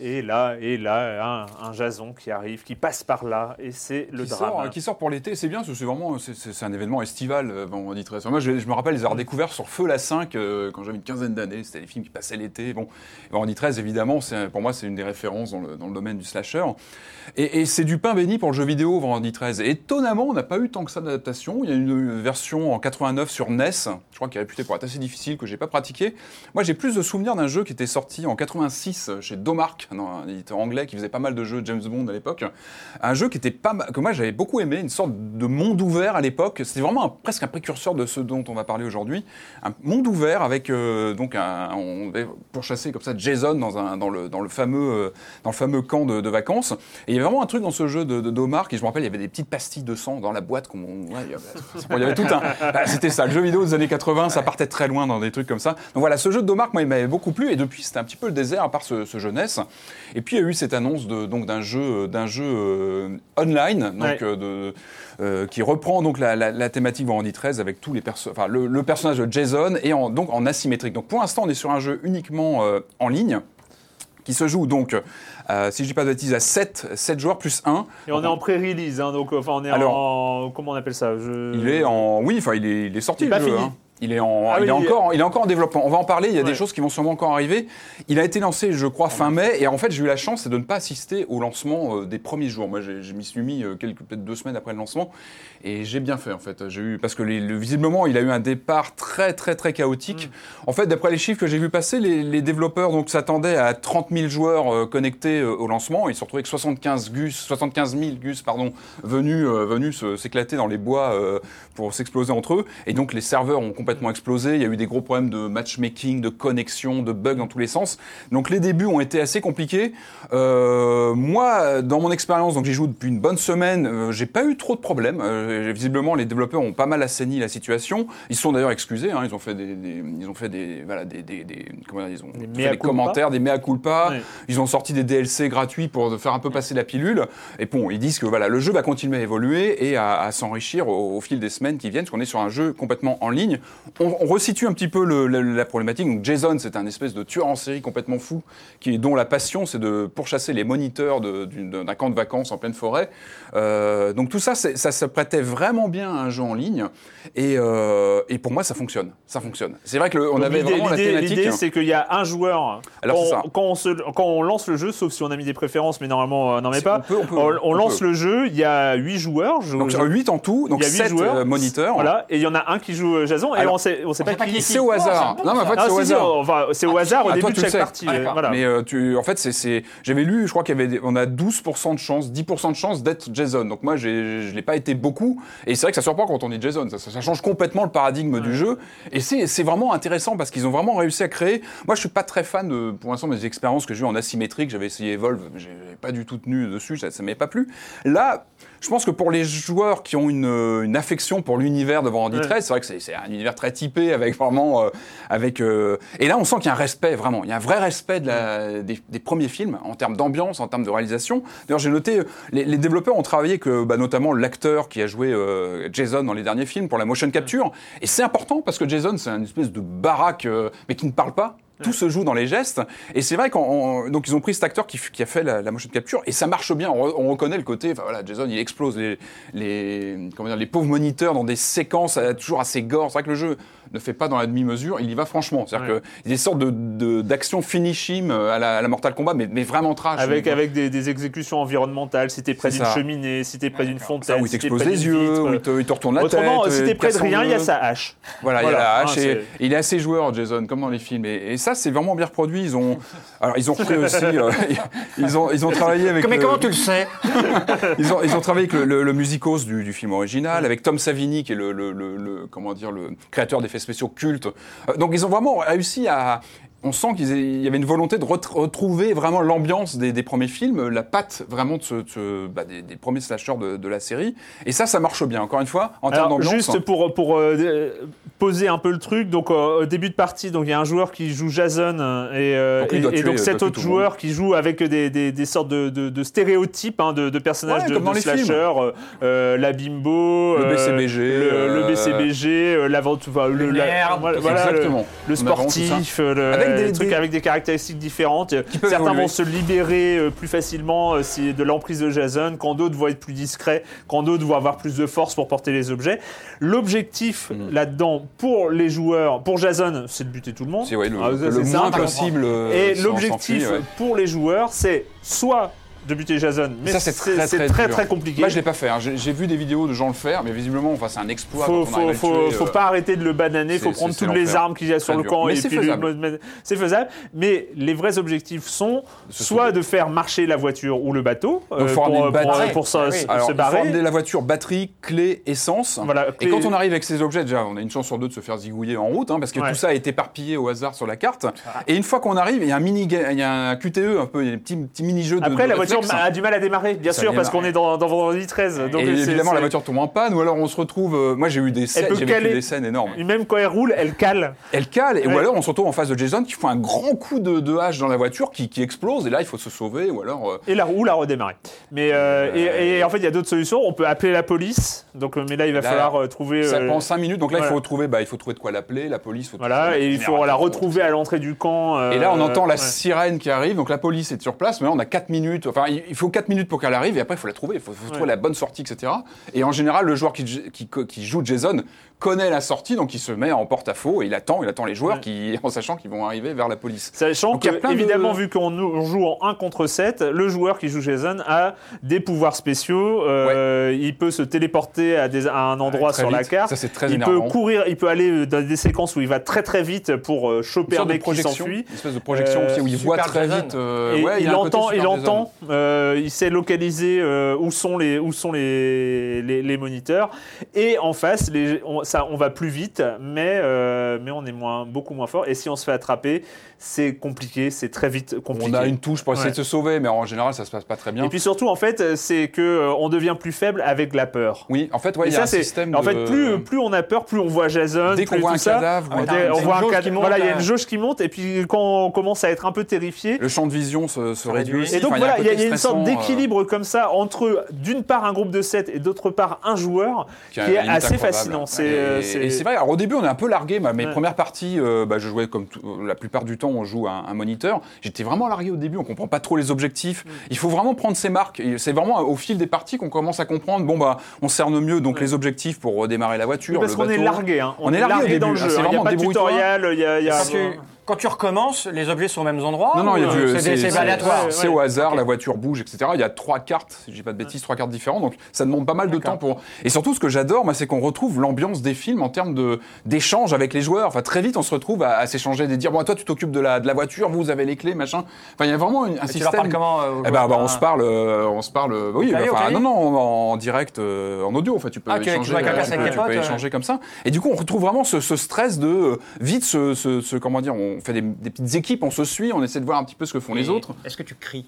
et là et là un, un Jason qui arrive qui passe par là et c'est le qui drame sort, qui sort pour l'été, c'est bien, parce que c'est vraiment c'est- un événement estival, euh, bon, on dit très Moi, je, je me rappelle les avoir découverts sur Feu la 5 euh, quand j'avais une quinzaine d'années. C'était des films qui passaient l'été. Bon, Vendredi 13, évidemment, pour moi, c'est une des références dans le, dans le domaine du slasher. Et, et c'est du pain béni pour le jeu vidéo, Vendredi 13. Et étonnamment, on n'a pas eu tant que ça d'adaptation. Il y a une version en 89 sur NES, je crois qu'il est réputé pour être assez difficile, que j'ai pas pratiqué. Moi, j'ai plus de souvenirs d'un jeu qui était sorti en 86 chez Domark, un éditeur anglais qui faisait pas mal de jeux James Bond à l'époque. Un jeu qui était pas que moi j'avais beaucoup aimé, une sorte de monde ouvert à l'époque. C'était vraiment presque un précurseur de ce dont on va parler aujourd'hui. Un monde ouvert avec euh, donc un, on devait pourchasser comme ça Jason dans le fameux euh, dans le fameux camp de, vacances. Et il y avait vraiment un truc dans ce jeu de, de Domark. Et je me rappelle, il y avait des petites pastilles de sang dans la boîte. il y avait, tout un. bah, C'était ça, le jeu vidéo des années 80, ça partait très loin dans des trucs comme ça. Donc voilà, ce jeu de Domark, moi, il m'avait beaucoup plu. Et depuis, c'était un petit peu le désert à part ce jeunesse. Et puis il y a eu cette annonce de donc d'un jeu d'un jeu euh, online, donc Ouais. euh, de euh, qui reprend donc la, la, la thématique Vendredi 13 avec tous les enfin le, le personnage de Jason et en, donc en asymétrique. Donc pour l'instant, on est sur un jeu uniquement euh, en ligne qui se joue donc, euh, si je dis pas de bêtises, à 7, 7 joueurs plus 1. et on est en pré-release hein, donc enfin on est Alors- en comment on appelle ça? Je- Il est en. Oui, enfin, il est, il est sorti Il est le pas jeu, fini. hein. Il est, en, Ah il, oui, il- encore, il est encore en développement. On va en parler, il y a des choses qui vont sûrement encore arriver. Il a été lancé, je crois, fin mai, et en fait, j'ai eu la chance de ne pas assister au lancement euh, des premiers jours. Moi, je m'y suis mis euh, quelques, peut-être deux semaines après le lancement, et j'ai bien fait, en fait. J'ai eu, parce que les- le- visiblement, il a eu un départ très, très, très chaotique. Mm. En fait, d'après les chiffres que j'ai vu passer, les, les développeurs donc, s'attendaient à 30 000 joueurs euh, connectés euh, au lancement. Ils se retrouvaient avec 75, gus, 75 000 gus pardon, venus, euh, venus s'éclater dans les bois euh, pour s'exploser entre eux. Et donc, les serveurs ont complètement explosé. Il y a eu des gros problèmes de matchmaking, de connexion, de bugs dans tous les sens. Donc les débuts ont été assez compliqués. Euh, moi, dans mon expérience, donc j'y joue depuis une bonne semaine, euh, j'ai pas eu trop de problèmes. Euh, visiblement, les développeurs ont pas mal assaini la situation. Ils sont d'ailleurs excusés. hein. ils ont fait des, des- ils ont fait des, voilà, des, des, des- comment dire, ils ont Des fait commentaires, des mea culpa. Ils ont sorti des DLC gratuits pour faire un peu passer la pilule. Et bon, ils disent que voilà, le jeu va continuer à évoluer et à, à s'enrichir au, au fil des semaines qui viennent, parce qu'on est sur un jeu complètement en ligne. On, on resitue un petit peu le- la, la problématique. Donc Jason, c'est un espèce de tueur en série complètement fou, qui, dont la passion, c'est de pourchasser les moniteurs d'un camp de vacances en pleine forêt. Euh, donc tout ça, ça se prêtait vraiment bien à un jeu en ligne. Et, euh, et pour moi, ça fonctionne. Ça fonctionne. C'est vrai on Donc, avait vraiment la l'idée- thématique. L'idée, c'est qu'il y a un joueur. Alors, quand, ça. on, quand, on se- quand on lance le jeu, sauf si on a mis des préférences, mais normalement, euh, n'en met pas. on peut- on peut- on, on lance peut. le jeu, il y a 8 joueurs. je- Donc je- 8 en tout, donc il y a huit 7 joueurs. moniteurs. Voilà, et il y en a un qui joue euh, Jason, et Alors, on sait, on sait pas qui. C'est au hasard. Non, mais en fait, c'est au hasard. enfin, c'est au hasard au début de chaque partie. Euh. Mais euh, tu, en fait, c'est, j'avais lu, je crois qu'il y avait, on a 12% de chance, 10% de chance d'être Jason. Donc moi, je l'ai pas été beaucoup. Et c'est vrai que ça surprend quand on dit Jason. Ça, ça change complètement le paradigme du jeu. Et c'est, c'est vraiment intéressant parce qu'ils ont vraiment réussi à créer. Moi, je suis pas très fan de, pour l'instant, mes expériences que j'ai eues en asymétrique. J'avais essayé Evolve, j'ai pas du tout tenu dessus. Ça, ça m'est pas plu. Là, je pense que pour les joueurs qui ont une, une affection pour l'univers de Vendredi Ouais. 13, c'est vrai que c'est, un univers très typé avec vraiment, euh, avec. euh, et là, on sent qu'il y a un respect vraiment. Il y a un vrai respect de la, des, des premiers films en termes d'ambiance, en termes de réalisation. D'ailleurs, j'ai noté, euh, les, les développeurs ont travaillé que, bah, notamment l'acteur qui a joué euh, Jason dans les derniers films pour la motion capture. Et c'est important parce que Jason, c'est une espèce de baraque, euh, mais qui ne parle pas. Tout se joue dans les gestes. Et c'est vrai qu'on donc ils ont pris cet acteur qui, qui a fait la, la motion capture et ça marche bien. On, on reconnaît le côté. Voilà, Jason, il explose les les comment dire les pauvres moniteurs dans des séquences euh, toujours assez gore. C'est vrai que le jeu ne fait pas dans la demi-mesure. Il y va franchement. C'est-à-dire Ouais. que il y a des sortes de de- d'action finishing euh, à la, à la Mortal Kombat, mais, mais vraiment trash. Avec, avec des, des exécutions environnementales, si t'es près d'une ça. cheminée, si t'es près d'une ça, fontaine, où il si t'explose les yeux, où il te, il te retourne la Autrement, tête. si euh, t'es près de rien, il y a sa hache. Voilà, il y a la hein, hache et, il est assez joueur, Jason, comme dans les films. Et, et ça, c'est vraiment bien reproduit. Ils ont, alors ils ont repris aussi, euh, ils ont, ils ont travaillé avec. Mais le- comment tu le sais? Ils ont, ils ont travaillé avec le, le, le musicos du, du film original, avec Tom Savini, qui est le, le, le- le- comment dire, le créateur d'effets spéciaux cultes. Euh, donc ils ont vraiment réussi à. On sent qu'il y avait une volonté de ret- retrouver vraiment l'ambiance des, des premiers films, la patte vraiment de ce, de ce- bah, des, des premiers slashers de, de la série. Et ça, ça marche bien. Encore une fois, en termes d'ambiance. juste pour, pour euh, poser un peu le truc, donc euh, au début de partie, donc il y a un joueur qui joue Jason euh, et, euh, Donc, et, et donc cet autre joueur qui joue avec des, des, des sortes de, de, de stéréotypes hein, de, de personnages Ouais, de, comme dans de les films. slasher, la bimbo, Le euh, BCBG, le, le BCBG, euh, l'aventure, enfin, le, la- voilà, voilà, le- sportif, le, Avec des- trucs des- avec des caractéristiques différentes. Certains évoluer. vont se libérer euh, plus facilement euh, si, de l'emprise de Jason, quand d'autres vont être plus discrets, quand d'autres vont avoir plus de force pour porter les objets. L'objectif Mm. là-dedans pour les joueurs, pour Jason, c'est de buter tout le monde. C'est ouais, le, Ah, le moins possible. euh, Et l'objectif ouais. pour les joueurs, c'est soit de buter Jason, mais Ça, c'est très, très, compliqué. Moi, je l'ai pas fait. hein. J'ai vu des vidéos de gens le faire, mais visiblement, enfin, c'est un exploit. faut, quand on faut, faut, tuer, faut euh, pas arrêter de le bananer, faut c'est- prendre toutes les armes qu'il y a sur le dur. camp Mais c'est faisable. Mais les vrais objectifs sont soit de faire marcher la voiture ou le bateau Donc, euh, faut ramener pour, pour, pour se, Ah oui. se- Alors, se il faut barrer. emmener la voiture, batterie, clé, essence. Voilà, Et quand on arrive avec ces objets, déjà, on a une chance sur deux de se faire zigouiller en route, hein, parce que Ouais. tout ça est éparpillé au hasard sur la carte. Et une fois qu'on arrive, il y a un mini, il y a un QTE, un peu, il y a des petits, petits mini-jeux de Après, de la voiture réflexe. a du mal à démarrer, bien Ça sûr, parce qu'on est dans, dans Vendredi 13. Donc et évidemment, la voiture tombe en panne, ou alors on se retrouve. euh, moi, j'ai eu des scènes, caler. des scènes énormes. Même quand elle roule, elle cale. Elle cale, et, Ouais. ou alors on se retrouve en face de Jason qui fait un grand coup de, de hache dans la voiture qui, qui explose, et là, il faut se sauver, ou alors. euh, Et la roue la redémarrer. Mais euh, et, et en fait, il y a d'autres solutions. On peut appeler la police. Donc, mais là, il va Là, falloir trouver. Ça prend 5 minutes, donc là, voilà. il faut trouver, bah, il faut trouver de quoi l'appeler, la police. Faut Voilà, et il faut la retrouver à l'entrée du camp. Et là, on entend la sirène qui arrive, donc la police est sur place, mais là, on a 4 minutes, enfin, il il faut 4 minutes pour qu'elle arrive, et après, il faut la trouver, il faut, faut trouver la bonne sortie, etc. Et en général, le joueur qui, qui, qui joue Jason connaît la sortie, donc il se met en porte-à-faux, et il attend, il attend les joueurs Ouais. qui, en sachant qu'ils vont arriver vers la police. Sachant Donc, il y que, a plein de- évidemment, vu qu'on joue en 1 contre 7, le joueur qui joue Jason a des pouvoirs spéciaux. euh, Il peut se téléporter à, des- à un endroit sur la carte. Ça, c'est très il énervant. peut courir, il peut aller dans des séquences où il va très très vite pour euh, choper un mec qui projection, s'enfuit. une espèce de projection Euh, aussi où il voit très Jason. vite. euh, Et ouais, il, entend, il entend euh, il sait localiser euh, où sont les où sont les, les, les moniteurs et en face les, on, ça on va plus vite mais euh, mais on est moins beaucoup moins fort et si on se fait attraper c'est compliqué c'est très vite compliqué. On a une touche pour essayer Ouais. de se sauver, mais en général, ça se passe pas très bien. Et puis surtout en fait c'est que euh, on devient plus faible avec la peur. oui, en fait, ouais, il y a ça un c'est système en de... fait plus plus on a peur plus on voit Jason Dès qu'on voit un ça, cadavre, un- un- on voit un cadavre- qui monte, voilà il y a là. une jauge qui monte et puis quand on commence à être un peu terrifié le champ de vision se, se réduit aussi. Et donc Enfin, voilà, il y a, y une sorte euh, d'équilibre comme ça entre d'une part un groupe de 7 et d'autre part un joueur qui, à est assez fascinant. C'est, Et- euh, Et c'est vrai, alors au début on est un peu largué, mes Ouais. premières parties, euh, bah, je jouais comme tout- la plupart du temps on joue un, un moniteur, j'étais vraiment largué au début, on comprend pas trop les objectifs, Mm. il faut vraiment prendre ses marques, Et c'est vraiment au fil des parties qu'on commence à comprendre, bon bah on cerne mieux donc les objectifs pour redémarrer la voiture, parce le qu'on est largué, hein. On est largué au dans le début, jeu. c'est hein. Il n'y a vraiment pas de tutoriel, il y a, y quand tu recommences, les objets sont aux mêmes endroits Non, non, il y a du, c'est aléatoire. c'est au hasard, la voiture bouge, etc. Il y a trois cartes, si je dis pas de bêtises, trois cartes différentes, donc ça demande pas mal de temps pour. Et surtout, ce que j'adore, moi, c'est qu'on retrouve l'ambiance des films en termes d'échange avec les joueurs. Enfin, très vite, on se retrouve à, à s'échanger, des dire, bon, toi, tu t'occupes de la de la voiture, vous avez les clés, machin. Enfin, il y a vraiment une- un Et tu système. leur parles comment euh, Eh ben, bah, on se parle, euh, on se parle, euh, oui, clavier, enfin, non, non, en, direct, euh, en audio, en fait, tu peux Ah, échanger, tu peux- tes tu peux potes, ouais. échanger comme ça. Et du coup, on retrouve vraiment ce, ce stress de vite, ce, ce, ce- comment dire, on fait des, des petites équipes, on se suit, on essaie de voir un petit peu ce que font les autres. Est-ce que tu cries?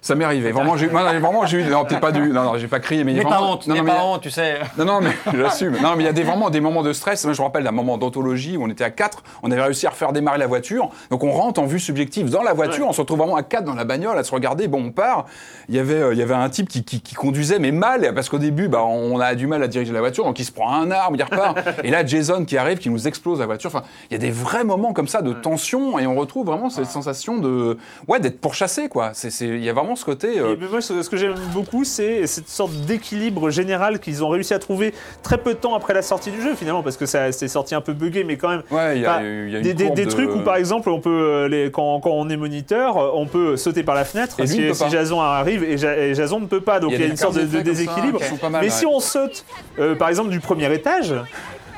Ça m'est arrivé. Vraiment, j'ai, vraiment, j'ai eu, non, peut-être pas du, non, non, j'ai pas crié, mais N'aie pas honte, non, non, mais pas honte, tu sais. non, non, mais j'assume. Non, mais il y a des, vraiment des moments de stress. Moi, je me rappelle d'un moment d'anthologie où on était à 4, on avait réussi à refaire démarrer la voiture. Donc, on rentre en vue subjective dans la voiture, on se retrouve vraiment à 4 dans la bagnole, à se regarder. Bon, on part. Il y avait, euh, il y avait un type qui, qui, qui conduisait, mais mal, parce qu'au début, bah, on a du mal à diriger la voiture, donc il se prend un arbre, il repart. et là, Jason qui arrive, qui nous explose la voiture. Enfin, il y a des vrais moments comme ça de tension, et on retrouve vraiment cette sensation de, ouais, d'être pourchassé, quoi. C'est, c'est, il y a vraiment ce côté. euh, Et mais moi, ce que j'aime beaucoup, c'est cette sorte d'équilibre général qu'ils ont réussi à trouver très peu de temps après la sortie du jeu, finalement, parce que ça c'est sorti un peu buggé, mais quand même. Ouais, il y a, y a une des, des- courbe des de- trucs où par exemple on peut euh, les, quand, quand on est moniteur euh, on peut sauter par la fenêtre Et si. Jason arrive et, Ja- et Jason ne peut pas donc il y a, une sorte de, ça déséquilibre mal, mais ouais. si on saute euh, par exemple du premier étage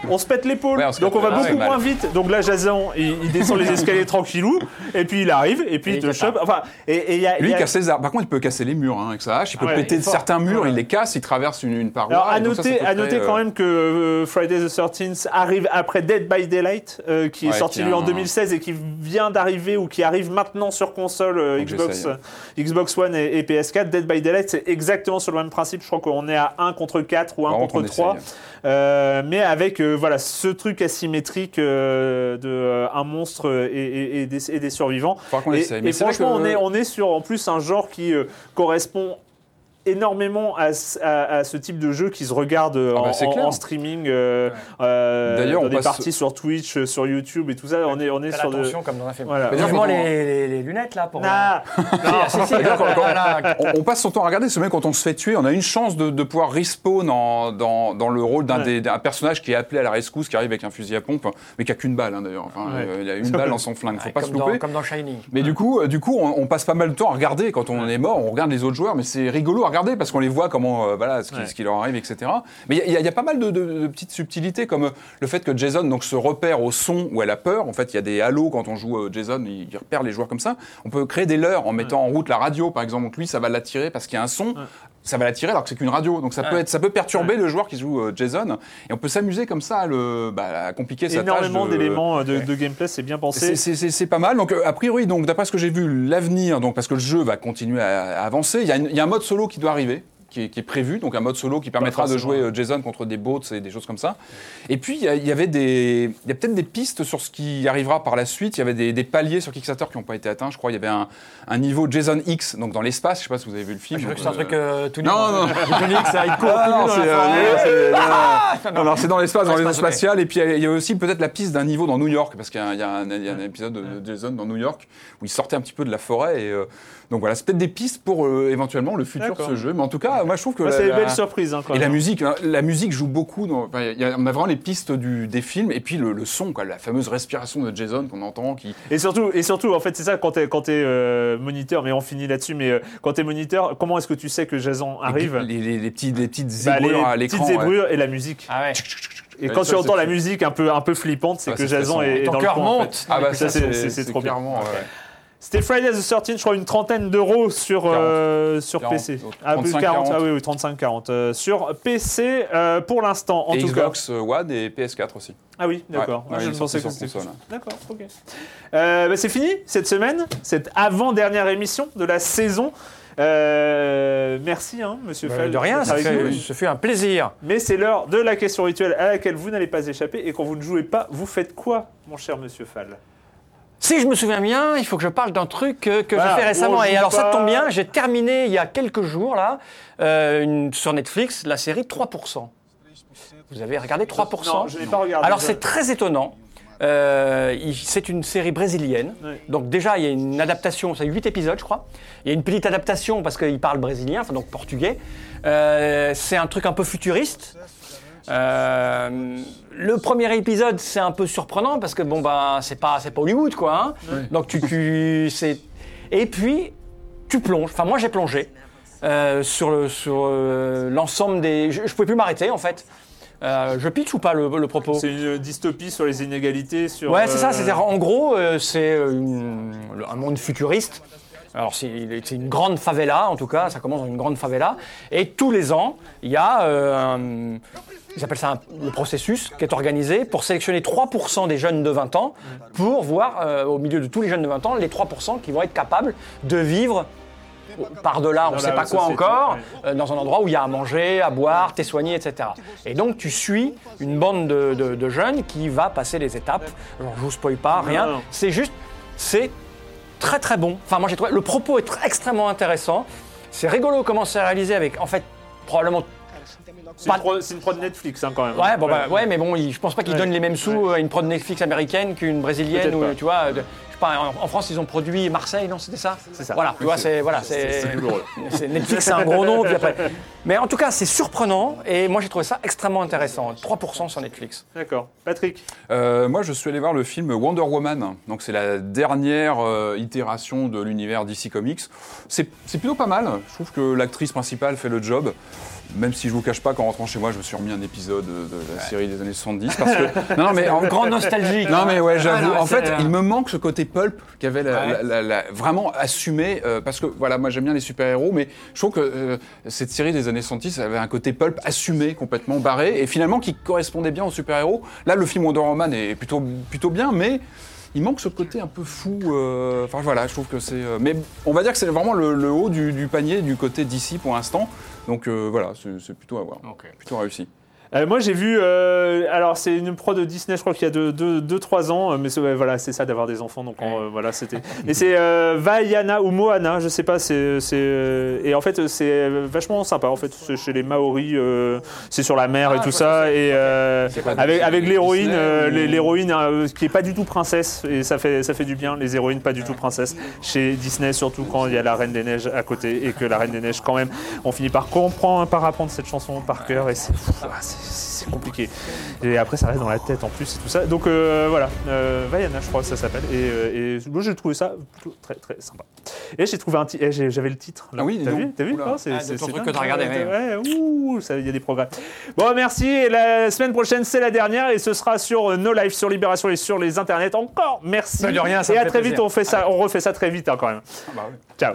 on se pète l'épaule, Ouais, donc on va ah, beaucoup mal. moins vite. Donc là, Jason, il, il descend les escaliers tranquillou, et puis il arrive, et puis Et il te chope. Enfin, et y a, Lui, y il casse les arbres. Par contre, il peut casser les murs hein, avec sa hache. Il peut Ouais, péter certains murs, Ouais. il les casse, il traverse une, une paroi. Alors, à ça, ça noter, à noter quand euh, même que euh, Friday the 13th arrive après Dead by Daylight, euh, qui est sorti qui lui en un- 2016 et qui vient d'arriver ou qui arrive maintenant sur console euh, Xbox, Xbox One et, et PS4. Dead by Daylight, c'est exactement sur le même principe. Je crois qu'on est à 1 contre 4 ou 1 Par contre contre, on 3. Euh, mais avec euh, voilà ce truc asymétrique euh, de euh, un monstre et, et- et des, et des survivants. Et, Mais franchement, que- on, est, on est sur en plus un genre qui euh, correspond énormément à, ce- à- à ce type de jeu qui se regarde euh, Ah bah, en, c'est en- clair. en streaming, euh, euh, D'ailleurs, dans on des passe- parties sur Twitch, sur YouTube et tout ça. On est, on est Fais sur de... comme dans un film. Voilà. On- les, les- les lunettes là pour. On, passe son temps à regarder. Ce mec, quand on se fait tuer, on a une chance de, de pouvoir respawn en- dans, dans le rôle d'un Ouais. personnage qui est appelé à la rescousse, qui arrive avec un fusil à pompe, mais qui a qu'une balle hein, d'ailleurs. Enfin, Ouais. euh, il a une balle dans son flingue. Faut Ouais, pas se louper. dans, comme dans Shining. Mais du coup, du coup, on, on passe pas mal de temps à regarder. Quand on est mort, on regarde les autres joueurs, mais c'est rigolo à regarder parce qu'on les voit comment, euh, voilà, ce qui, Ouais. ce qui leur arrive, etc. Mais il y a- y, y pas mal de, de- de petites subtilités, comme euh, le fait que Jason donc se repère au son où elle a peur. En fait, il y a des halos quand on joue euh, Jason, il, il repère les joueurs comme ça. On peut créer des leurres en mettant en route la radio, par exemple. Donc lui, ça va l'attirer parce qu'il y a un son. Ça va l'attirer alors que c'est qu'une radio, donc ça peut être, ça peut perturber le joueur qui joue euh, Jason, et on peut s'amuser comme ça à le, bah, à compliquer sa tâche. énormément d'éléments euh, de, de gameplay, c'est bien pensé. C'est pas mal. Donc, euh, a priori, donc, d'après ce que j'ai vu, l'avenir, donc, parce que le jeu va continuer à, à avancer, y, il y a un mode solo qui doit arriver. Qui est, qui est prévu, donc un mode solo qui permettra de jouer euh, Jason contre des bots et des choses comme ça. Et puis il y, avait des, il y a peut-être des pistes sur ce qui arrivera par la suite. Il y avait des, des paliers sur Kickstarter qui n'ont pas été atteints. Je crois il y avait un, un niveau Jason X, donc dans l'espace. Je sais pas si vous avez vu le film. Je crois que c'est un Euh, truc euh, tout. Non, non. Tonic, ça, il court ah, tout nu non, dans c'est, la euh, forêt. non, c'est- non, non. C'est dans l'espace, dans Dans les l'espace, spatial, et puis il y a- aussi peut-être la piste d'un niveau dans New York, parce qu'il y a, un- il y a un, il y a un épisode de, Jason dans New York où il sortait un petit peu de la forêt, et euh, donc voilà, c'est peut-être des pistes pour euh, éventuellement le futur de ce jeu, mais en tout cas, moi je trouve que c'est une belle surprise. hein, quand et la musique, hein, la musique joue beaucoup. Dans, enfin, il y a- on a vraiment les pistes du, des films et puis le, le son, quoi, la fameuse respiration de Jason qu'on entend, qui, Et surtout, et surtout, en fait, c'est ça quand t'es quand t'es euh, moniteur, mais on finit là-dessus. Mais euh, quand t'es moniteur, comment est-ce que tu sais que Jason arrive les, les, les petits, les petites Bah, les zébrures à petites l'écran. ouais. zébrures et la musique. Ah ouais. Et quand ça, tu entends la musique un peu un peu flippante, c'est Ah, que Jason est, est dans le cœur coin, en fait. monte. Ah bah Ça, c'est trop bien. C'était Friday the 13 je crois une trentaine d'euros sur, euh, sur 40, PC. Ah, plus 35, 40, 40. ah oui, oui 35-40. euh, sur PC euh, pour l'instant, en Et tout Xbox One et PS4 aussi. cas. Ah oui, d'accord. Ouais, Ah, ouais, je pensais que c'était console. D'accord, ok. Euh, bah, c'est fini cette semaine, cette avant-dernière émission de la saison. Euh, merci, hein, monsieur Bah, Fell. de rien, ça fait, nous. ce fut un plaisir. Mais c'est l'heure de la question rituelle à laquelle vous n'allez pas échapper. Et quand vous ne jouez pas, vous faites quoi, mon cher monsieur Fall? Si je me souviens bien, il faut que je parle d'un truc que, que Voilà, j'ai fait récemment. Et alors ça tombe bien, j'ai terminé il y a quelques jours là, euh, une- sur Netflix, la série 3%. Vous avez regardé 3% Non, je n'ai pas regardé. Alors c'est très étonnant. Euh, c'est une série brésilienne. Donc déjà, il y a une adaptation, c'est 8 épisodes je crois. Il y a une petite adaptation parce qu'il parle brésilien, enfin donc portugais. Euh, c'est un truc un peu futuriste. Euh, le premier épisode, c'est un peu surprenant parce que bon ben c'est pas c'est pas Hollywood quoi. hein. Donc tu, tu c'est et puis tu plonges. Enfin moi j'ai plongé euh, sur le sur euh, l'ensemble des. Je, je pouvais plus m'arrêter en fait. Euh, je pitch ou pas le, le propos? C'est une dystopie sur les inégalités. Sur, Ouais, c'est ça. euh, C'est-à-dire, en gros, euh, c'est un monde futuriste. Alors, c'est c'est une grande favela, en tout cas. Ça commence dans une grande favela. Et tous les ans, il y a euh, un. Ils appellent ça un- le processus qui est organisé pour sélectionner 3% des jeunes de 20 ans pour voir, euh, au milieu de tous les jeunes de 20 ans, les 3% qui vont être capables de vivre par-delà, on ne sait pas quoi société, encore, ouais. euh, dans un endroit où il y a à manger, à boire, t'es soigné, etc. Et donc tu suis une bande de, de- de jeunes qui va passer les étapes. Alors je vous spoil pas, rien. C'est juste, c'est très très bon. Enfin moi j'ai trouvé, le propos est extrêmement intéressant. C'est rigolo comment c'est réalisé avec, en fait, probablement C'est pas- une, pro- prod Netflix hein, quand même. Ouais, bon, bah, ouais, mais bon, il- je pense pas qu'ils Ouais. donnent les mêmes sous à une prod Netflix américaine qu'une brésilienne ou pas. tu vois. de- je sais pas, en, en France, ils ont produit Marseille, non, c'était ça C'est ça. Voilà, tu vois, c'est voilà, c'est Netflix, c'est un gros nom. puis après. Mais en tout cas, c'est surprenant et moi j'ai trouvé ça extrêmement intéressant. 3% sur Netflix. D'accord. Patrick Euh, moi, je suis allé voir le film Wonder Woman. Donc, c'est la dernière euh, itération de l'univers DC Comics. C'est c'est plutôt pas mal. Je trouve que l'actrice principale fait le job. Même si je vous cache pas qu'en rentrant chez moi, je me suis remis un épisode de la série des années 70. Parce que. Non, non, mais en Grande nostalgie. Non mais ouais, Ah, j'avoue. non, en fait, euh, il me manque ce côté pulp qu'avait la- Ouais. la- la- la- vraiment assumé euh, parce que voilà, moi j'aime bien les super-héros, mais je trouve que euh, cette série des années 70 avait un côté pulp assumé, complètement barré, et finalement qui correspondait bien aux super-héros. Là, le film Wonder Woman est plutôt plutôt bien, mais il manque ce côté un peu fou. euh, Enfin voilà, je trouve que c'est. euh, mais on va dire que c'est vraiment le, le haut du, du panier du côté d'ici pour l'instant. Donc euh, voilà, c'est c'est plutôt à voir, plutôt réussi. Euh, moi j'ai vu, euh, alors c'est une pro de Disney, je crois qu'il y a 2-3 ans, euh, mais c'est- ouais, voilà, c'est ça d'avoir des enfants, donc euh, voilà, c'était. Et c'est euh, Vaiana ou Moana, je sais pas, c'est. c'est, euh, et en fait, c'est vachement sympa, en fait, c'est chez les Maoris, euh, c'est sur la mer et Ah, tout ça, et euh, pas avec, avec l'héroïne, l'héroïne qui est pas du tout princesse, et ça fait, ça fait du bien, les héroïnes pas du tout princesses, chez Disney, surtout quand il y a la Reine des Neiges à côté, et que la Reine des Neiges, quand même, on finit par comprendre, par apprendre cette chanson par cœur, et c'est ah, c'est- compliqué. Et après, ça reste dans la tête en plus et tout ça. Donc euh, voilà, euh, Vaiana, je crois que ça s'appelle. Et, euh, et moi, j'ai trouvé ça plutôt très très sympa. Et j'ai trouvé un titre. J'avais le titre. là. Ah oui, t'as vu T'as vu c'est- Ah, truc dingue. que t'as regardé, Ouais, ouh, ça, il y a des progrès. Bon, merci. Et la semaine prochaine, c'est la dernière et ce sera sur euh, No Life, sur Libération et sur les internets. Encore merci. Mais de rien, ça et à très vite. On fait ça. On refait ça très vite hein, quand même. Ah bah. Ciao.